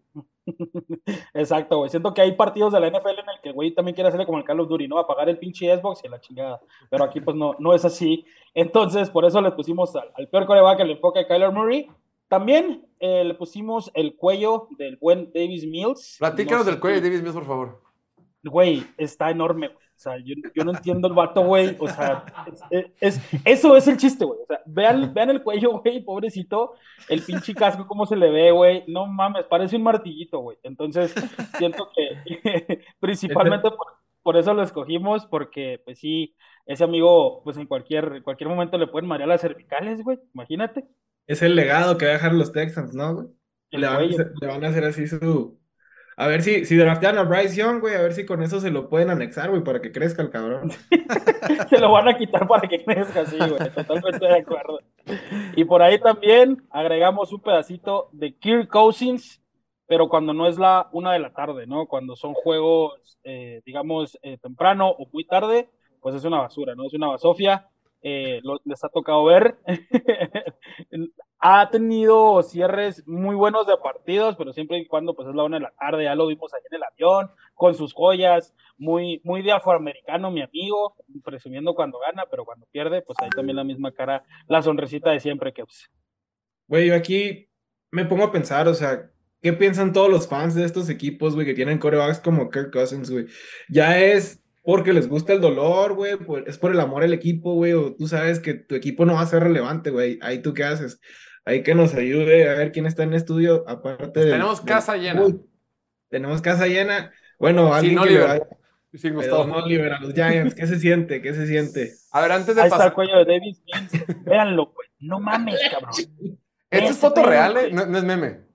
Exacto, güey. Siento que hay partidos de la NFL en el que el güey también quiere hacerle como el Call of Duty, ¿no? Apagar el pinche Xbox y la chingada. Pero aquí, pues no, no es así. Entonces, por eso le pusimos al, al peor coreback el enfoque de Kyler Murray. También eh, le pusimos el cuello del buen Davis Mills. Platícanos No sé del cuello de Davis Mills, por favor. Güey, está enorme, güey. O sea, yo, yo no entiendo el vato, güey. O sea, es, es- eso es el chiste, güey. O sea, vean, vean el cuello, güey, pobrecito. El pinche casco, cómo se le ve, güey. No mames, parece un martillito, güey. Entonces, siento que principalmente por, por eso lo escogimos, porque, pues sí, ese amigo, pues en cualquier, en cualquier momento le pueden marear las cervicales, güey. Imagínate. Es el legado que va a dejar los Texans, ¿no, güey? El Le van, a cuello. hacer, le van a hacer así su... A ver si, si draftean a Bryce Young, güey, a ver si con eso se lo pueden anexar, güey, para que crezca el cabrón. Se lo van a quitar para que crezca así, güey. Totalmente de acuerdo. Y por ahí también agregamos un pedacito de Kirk Cousins, pero cuando no es la una de la tarde, ¿no? Cuando son juegos, eh, digamos, eh, temprano o muy tarde, pues es una basura, ¿no? Es una basofia. Eh, les ha tocado ver. ha tenido cierres muy buenos de partidos, pero siempre y cuando pues es la una de la tarde, ya lo vimos ahí en el avión, con sus joyas, muy, muy de afroamericano, mi amigo, presumiendo cuando gana, pero cuando pierde, pues ahí también la misma cara, la sonrisita de siempre que pues, Güey, yo aquí me pongo a pensar, o sea, ¿qué piensan todos los fans de estos equipos, güey, que tienen corebacks como Kirk Cousins, güey? Ya es porque les gusta el dolor, güey, es por el amor al equipo, güey, o tú sabes que tu equipo no va a ser relevante, güey. Ahí tú qué haces. Ahí que nos ayude a ver quién está en estudio, aparte de. Tenemos casa llena. tenemos casa llena. Bueno, alguien Sin que vaya Sin Gustavo. Oliver, a los Giants. ¿Qué se siente? ¿Qué se siente? A ver, antes de ahí está el pasar. cuello de Davis véanlo, güey, no mames, cabrón. ¿Esta es foto real, eh? güey. No, no es meme.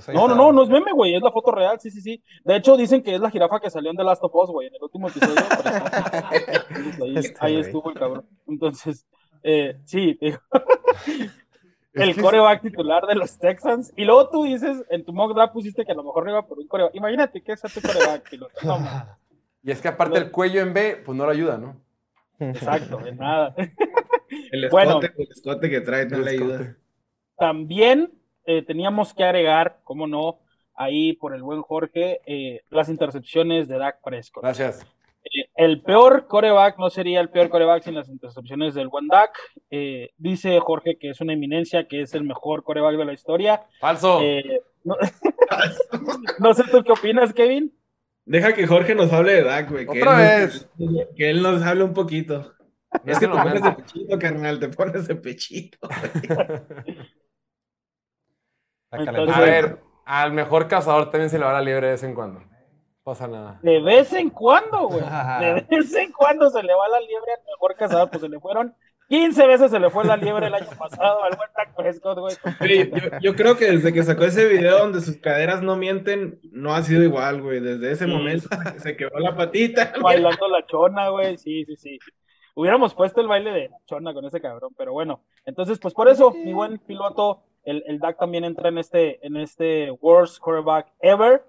Sé, No, no, no, no es meme, güey, es la foto real, sí, sí, sí. De hecho, dicen que es la jirafa que salió en The Last of Us, güey, en el último episodio. ahí, Este ahí estuvo el cabrón. Entonces, eh, sí, digo, el coreback titular de los Texans. Y luego tú dices, en tu mock draft pusiste que a lo mejor no iba por un coreback. Imagínate que es tu coreback. piloto. No. Y es que aparte el cuello en B, pues no lo ayuda, ¿no? Exacto, de nada. El Bueno. escote, el escote que trae no le ayuda. También eh, teníamos que agregar, cómo no, ahí por el buen Jorge, eh, las intercepciones de Dak Prescott. Gracias. Eh, el peor coreback no sería el peor coreback sin las intercepciones del buen Dak. Eh, dice Jorge que es una eminencia, que es el mejor coreback de la historia. Falso. Eh, no, no sé tú qué opinas, Kevin. Deja que Jorge nos hable de Dak, güey. que Otra vez. nos- que él nos hable un poquito. Es que te pones de pechito, carnal, te pones de pechito. Entonces- A ver, al mejor cazador también se le va la liebre de vez en cuando. No pasa nada. De vez en cuando, güey. De vez en cuando se le va la liebre al mejor cazador, pues se le fueron 15 veces se le fue la liebre el año pasado al buen Dak Prescott, güey. Yo, yo creo que desde que sacó ese video donde sus caderas no mienten, no ha sido igual, güey. Desde ese Sí. momento se quebró la patita. Bailando la chona, güey. Sí, sí, sí. Hubiéramos puesto el baile de la chona con ese cabrón, pero bueno. Entonces, pues por eso, mi buen piloto, el, el Dak también entra en este, en este worst quarterback ever.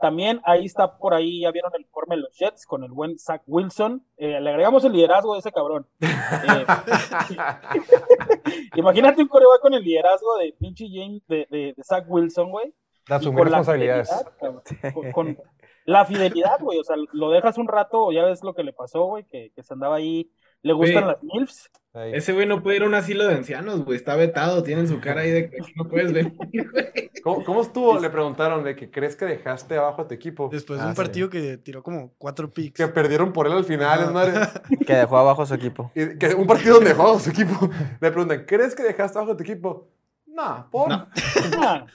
También ahí está por ahí, ya vieron el informe de los Jets con el buen Zach Wilson. Eh, le agregamos el liderazgo de ese cabrón. Eh, imagínate un coreback con el liderazgo de pinche James, de, de, de Zach Wilson, güey. De asumir con la responsabilidades. fidelidad, cabrón. Con, con la fidelidad, güey. O sea, lo dejas un rato, ya ves lo que le pasó, güey, que, que se andaba ahí. Le gustan las MILFs. Ahí. Ese güey no puede ir a un asilo de ancianos, güey. Está vetado, tienen su cara ahí de que no puedes venir, güey. ¿Cómo, cómo estuvo? Le preguntaron de que crees que dejaste abajo a tu equipo. Después de Ah, un sí. partido que tiró como cuatro picks. Que perdieron por él al final, es madre. Que dejó abajo a su equipo. Y que un partido donde dejó a su equipo. Le preguntan, ¿crees que dejaste abajo a tu equipo? No, por. No.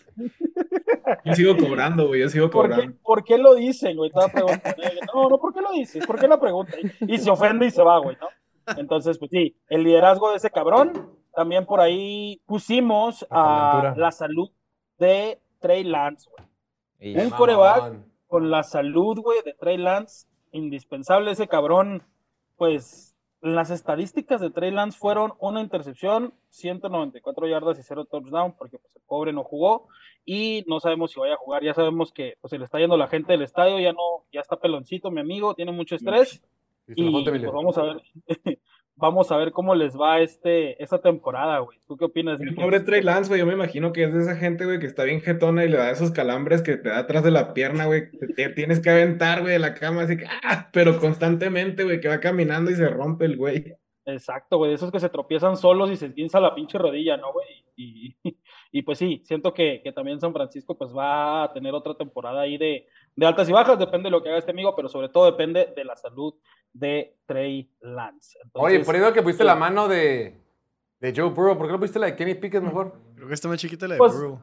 Yo sigo cobrando, güey. Yo sigo ¿Por qué, cobrando. por qué lo dicen, güey? Estaba preguntando. No, no, ¿por qué lo dices? ¿Por qué la pregunta? Y se ofende y se va, güey, ¿no? Entonces, pues sí, el liderazgo de ese cabrón. También por ahí pusimos a la salud de Trey Lance, güey. Un coreback con la salud, güey, de Trey Lance, indispensable. Ese cabrón, pues las estadísticas de Trey Lance fueron una intercepción, 194 yardas y cero touchdown, porque pues el pobre no jugó. Y no sabemos si vaya a jugar, ya sabemos que pues se le está yendo la gente del estadio, ya no, ya está peloncito mi amigo, tiene mucho estrés Y pues, vamos a ver, vamos a ver cómo les va este, esta temporada, güey. ¿Tú qué opinas? El pobre Trey Lance, güey, yo me imagino que es de esa gente, güey, que está bien jetona y le da esos calambres que te da atrás de la pierna, güey. Te, te tienes que aventar, güey, de la cama, así que, ¡ah! Pero constantemente, güey, que va caminando y se rompe el güey. Exacto, güey, de esos que se tropiezan solos y se esguinza la pinche rodilla, ¿no, güey? Y, y pues sí, siento que, que también San Francisco pues va a tener otra temporada ahí de, de altas y bajas, depende de lo que haga este amigo, pero sobre todo depende de la salud de Trey Lance. Oye, por eso que pusiste sí. la mano de, de Joe Burrow, ¿por qué no pusiste la de Kenny Pickett mejor? Creo que está más chiquita la de Pues, Burrow.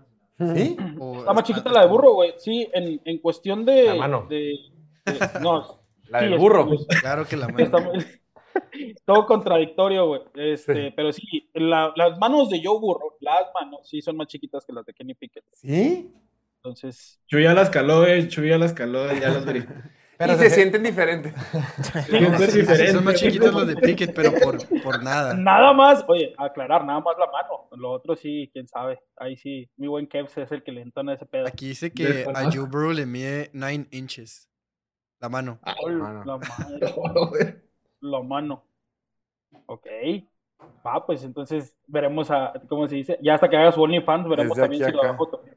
¿Sí? O Está más chiquita la de burro, güey. Sí, en, en cuestión de... La mano. de- de- no, La sí, del burro. es- Claro que la Está mano. muy- todo contradictorio, güey. Este, Sí. Pero sí, la- las manos de Joe Burrow, las manos, sí son más chiquitas que las de Kenny Pickett. ¿Sí? Entonces, Chuy ya las caló, güey, Chuy ya las caló, ya las verificó. Pero y se- se sienten diferentes. Es Sí, diferente, son más chiquitas las de Pickett, pero por, por nada. nada más, oye, aclarar, nada más la mano. Lo otro sí, quién sabe. Ahí sí, mi buen Kevs es el que le entona ese pedo. Aquí dice que Del a. Joe Burrow le mide 9 inches. La mano. Ol- mano. La madre, la mano. Ok. Va, pues entonces veremos a, ¿cómo se dice? Ya hasta que haga su OnlyFans, veremos Desde también si lo acá. bajo también.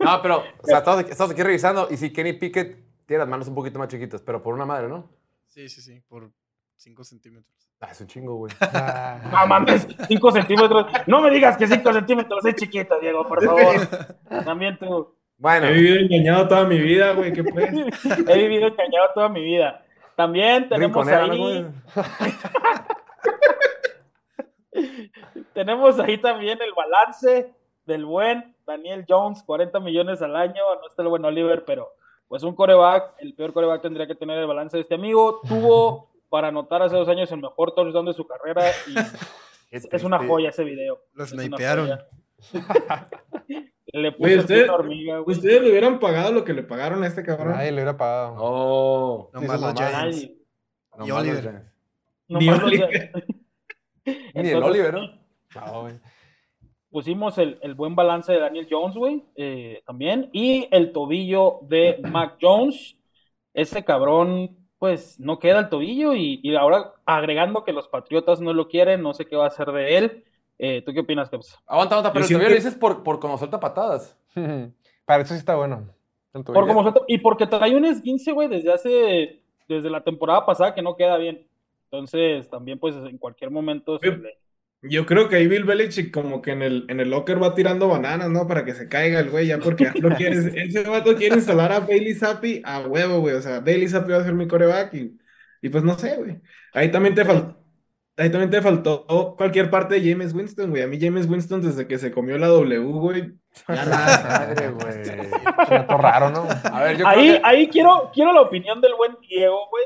No, pero, o sea, estamos aquí, estamos aquí revisando y sí, Kenny Pickett tiene las manos un poquito más chiquitas, pero por una madre, ¿no? Sí, sí, sí, por 5 centímetros. Ah, es un chingo, güey. No mames, 5 centímetros. No me digas que 5 centímetros es chiquito, Diego, por favor. También tú. Bueno, He vivido engañado toda mi vida, güey, ¿qué pues? He vivido engañado toda mi vida. También tenemos rinconera, ¿no, ahí, tenemos ahí también el balance del buen Daniel Jones, 40 millones al año. No está el buen Oliver, pero pues un coreback, el peor coreback tendría que tener el balance de este amigo. Tuvo para anotar hace dos años el mejor touchdown de su carrera y es, es una joya ese video. Lo Es snipearon. Le puso usted- una hormiga, güey. ¿Ustedes le hubieran pagado lo que le pagaron a este cabrón? Nadie le hubiera pagado. Oh. No. Giants. No Y Oliver. No Ni Oliver. Ni el Oliver, ¿no? Güey. pusimos el, el buen balance de Daniel Jones, güey, eh, también, y el tobillo de Mac Jones. Ese cabrón, pues no queda el tobillo y, y ahora agregando que los Patriotas no lo quieren, no sé qué va a hacer de él. Eh, ¿Tú qué opinas, Peps? Aguanta, aguanta, pero el lo que- dices por, por como suelta patadas. Para eso sí está bueno. el Por como suelta- y porque trae un esguince, güey, desde hace, desde la temporada pasada que no queda bien. Entonces, también, pues, en cualquier momento se le- Yo creo que ahí Bill Belichick como que en el, en el locker va tirando bananas, ¿no? Para que se caiga el güey, ya porque ya lo quiere, ese vato quiere instalar a Bailey Zappi a huevo, güey. O sea, Bailey Zappi va a ser mi coreback y, y pues no sé, güey. Ahí también te faltó, ahí también te faltó cualquier parte de James Winston, güey. A mí James Winston desde que se comió la W, güey. Ya nada. Madre, güey. Raro, ¿no? A ver, yo Ahí, creo que... ahí quiero, quiero la opinión del buen Diego, güey.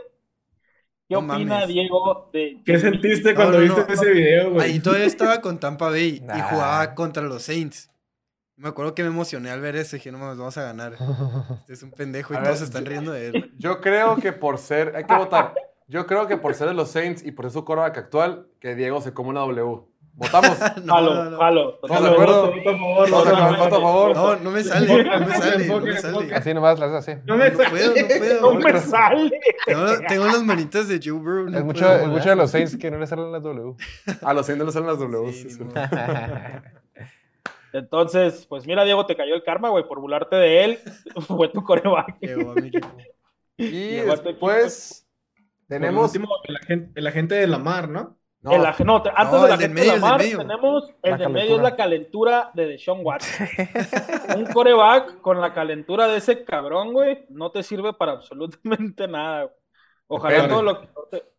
¿Qué No opina mames. Diego de ¿Qué sentiste No, cuando no, viste no. ese video, güey? Ahí todavía estaba con Tampa Bay y jugaba contra los Saints. Me acuerdo que me emocioné al ver eso y dije, no mames, vamos a ganar. Este es un pendejo y A todos ver, se están riendo de él. Yo creo que por ser... Hay que votar. Yo creo que por ser de los Saints y por ser su quarterback actual, que Diego se come una W. ¿Votamos? No, no. jalo. ¿Estamos de acuerdo? Favor. No, no me sale, no me sale, no me sale. Así nomás, las así. No me No puedo, no puedo. No me sale. Tengo, tengo las manitas de Joe no es mucho, de los Saints que no le salen las W. A los Saints no le salen las W. Sí, sí, ni sí. modo. Entonces, pues mira, Diego, te cayó el karma, güey, por burlarte de él. Fue tu coreback. Y Llegó Por tenemos... último, el agente, el agente de Lamar, ¿no? No, El no, te- antes No, de la gente medio, de la del mar, medio. tenemos el La de medio es la calentura de Deshaun Watson. Un coreback con la calentura de ese cabrón, güey, no te sirve para absolutamente nada. güey. Ojalá todo, lo que,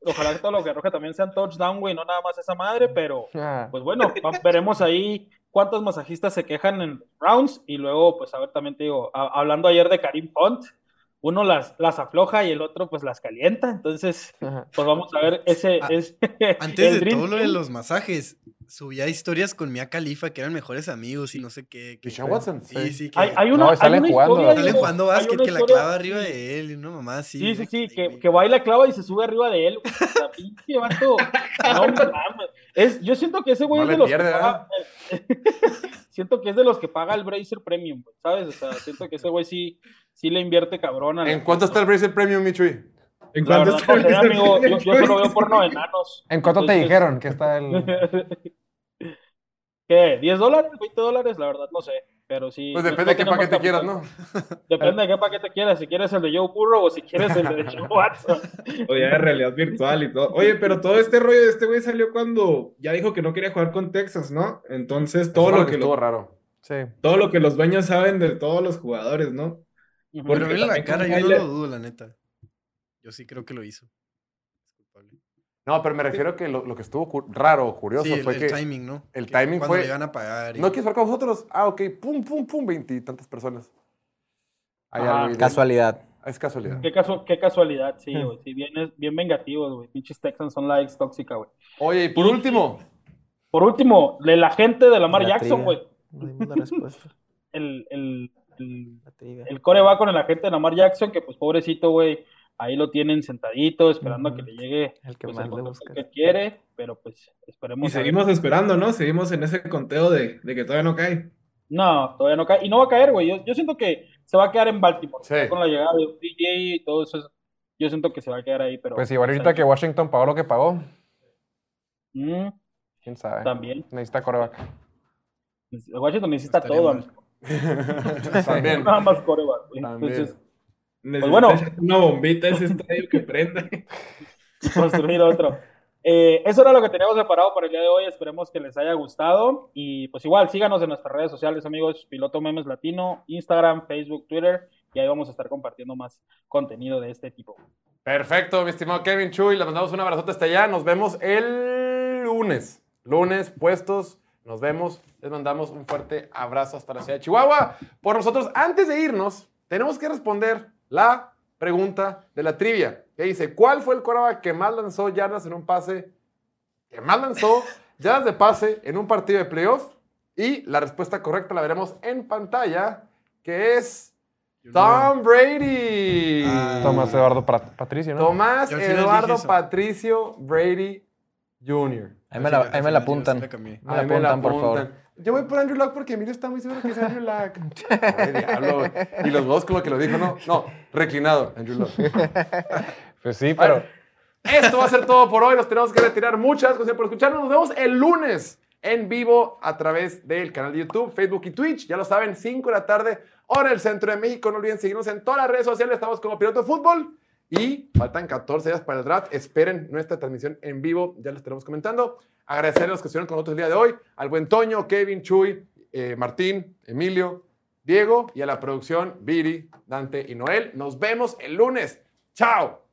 ojalá que todo lo que arroje también sean touchdown, güey, no nada más esa madre, pero Ah, pues bueno, va- veremos ahí cuántos masajistas se quejan en rounds y luego, pues a ver, también te digo, a- hablando ayer de Karim Hunt, uno las, las afloja y el otro pues las calienta, entonces ajá. pues vamos a ver ese, Ah, ese Antes el de Dream todo lo de los masajes, subía historias con Mia Khalifa que eran mejores amigos y no sé qué. que- Deshaun Watson. Sí, sí, que Hay, hay una, No, hay salen una jugando, historia, salen jugando básquet que la clava arriba de él y una mamá así. Sí, sí, sí, Sí, que, que va y la clava y se sube arriba de él. güey. O sea, pinche vato. No mames. Es, yo siento que ese güey No es de le los pierde, que paga. siento que es de los que paga el Bracer Premium, güey, ¿sabes? O sea, siento que ese güey sí, sí le invierte cabrón. la- ¿En cuánto está el Bracer Premium, Michui? ¿En cuánto verdad, no amigo, yo, yo solo veo porno de enanos. ¿En cuánto te dijeron que está el...? ¿Qué? ¿10 dólares? ¿20 dólares? La verdad, no sé. Pero sí. Pues depende no de qué paquete quieras. ¿no? Depende de qué paquete quieras. Si quieres el de Joe Burrow o si quieres el de Joe Watson. O ya de realidad virtual y todo. Oye, pero todo este rollo de este güey salió cuando ya dijo que no quería jugar con Texas, ¿no? Entonces, todo Eso lo que, estuvo lo- raro. Sí. todo lo que los dueños saben de todos los jugadores, ¿no? Pero Porque vele la cara, yo no lo dudo, la neta. Yo sí creo que lo hizo. No, pero me refiero que lo, lo que estuvo raro, curioso, Sí, el, fue el que timing, ¿no? el Que timing cuando fue- le iban a pagar. y- no quieres jugar con nosotros. Ah, ok, pum, pum, pum, veintitantas personas. Hay algo de- Casualidad. Es casualidad. Qué, casu- qué casualidad, sí, güey. Sí, bien, bien vengativos, güey. Pinches Texans son la ex tóxica, güey. Oye, y por último, Por último, el agente de Lamar La Jackson, güey. No dimos la respuesta. El, el, el, La el core va con el agente de Lamar Jackson, que pues pobrecito, güey. Ahí lo tienen sentadito, esperando a que le llegue El que pues, más el le busca. que quiere, pero pues esperemos. Y seguimos esperando, ¿no? Seguimos en ese conteo de, de que todavía no cae. No, todavía no cae. Y no va a caer, güey. Yo, yo siento que se va a quedar en Baltimore. Sí. Con la llegada de DJ y todo eso. Yo siento que se va a quedar ahí, pero. Pues igual ahorita que Washington pagó lo que pagó, Mm, quién sabe. también. Necesita coreback. Washington necesita Estaría todo, también. Nada más coreback, güey. También. Entonces, Necesita bueno. una bombita a ese estadio que prenda. construir otro. Eh, eso era lo que teníamos preparado para el día de hoy. Esperemos que les haya gustado. Y pues igual, síganos en nuestras redes sociales, amigos. Piloto Memes Latino, Instagram, Facebook, Twitter. Y ahí vamos a estar compartiendo más contenido de este tipo. Perfecto, mi estimado Kevin Chuy. Le mandamos un abrazote hasta allá. Nos vemos el lunes. Lunes, puestos. Nos vemos. Les mandamos un fuerte abrazo hasta la ciudad de Chihuahua. Por nosotros, antes de irnos, tenemos que responder la pregunta de la trivia. Que dice, ¿cuál fue el quarterback que más lanzó yardas en un pase? Que más lanzó yardas de pase en un partido de playoff. Y la respuesta correcta la veremos en pantalla, que es Tom Brady. Ah. Tomás Eduardo Pat- Patricio, ¿no? Tomás Eduardo. Patricio Brady Jr. Ahí me la, ahí me apuntan. Ahí me la apuntan, por favor. Yo voy por Andrew Luck porque Emilio está muy seguro que es Andrew Luck. Ay, diablo. Y los dos con lo que lo dijo, no, no, reclinado, Andrew Luck. Pues sí, pero. Bueno, esto va a ser todo por hoy. Nos tenemos que retirar. Muchas gracias por escucharnos. Nos vemos el lunes en vivo a través del canal de YouTube, Facebook y Twitch. Ya lo saben, 5 de la tarde, hora del centro de México. No olviden seguirnos en todas las redes sociales. Estamos como Piloto de Fútbol. Y faltan 14 días para el draft. Esperen nuestra transmisión en vivo. Ya les estaremos comentando. Agradecer a los que estuvieron con nosotros el día de hoy. Al buen Toño, Kevin, Chuy, eh, Martín, Emilio, Diego y a la producción Viri, Dante y Noel. Nos vemos el lunes. ¡Chao!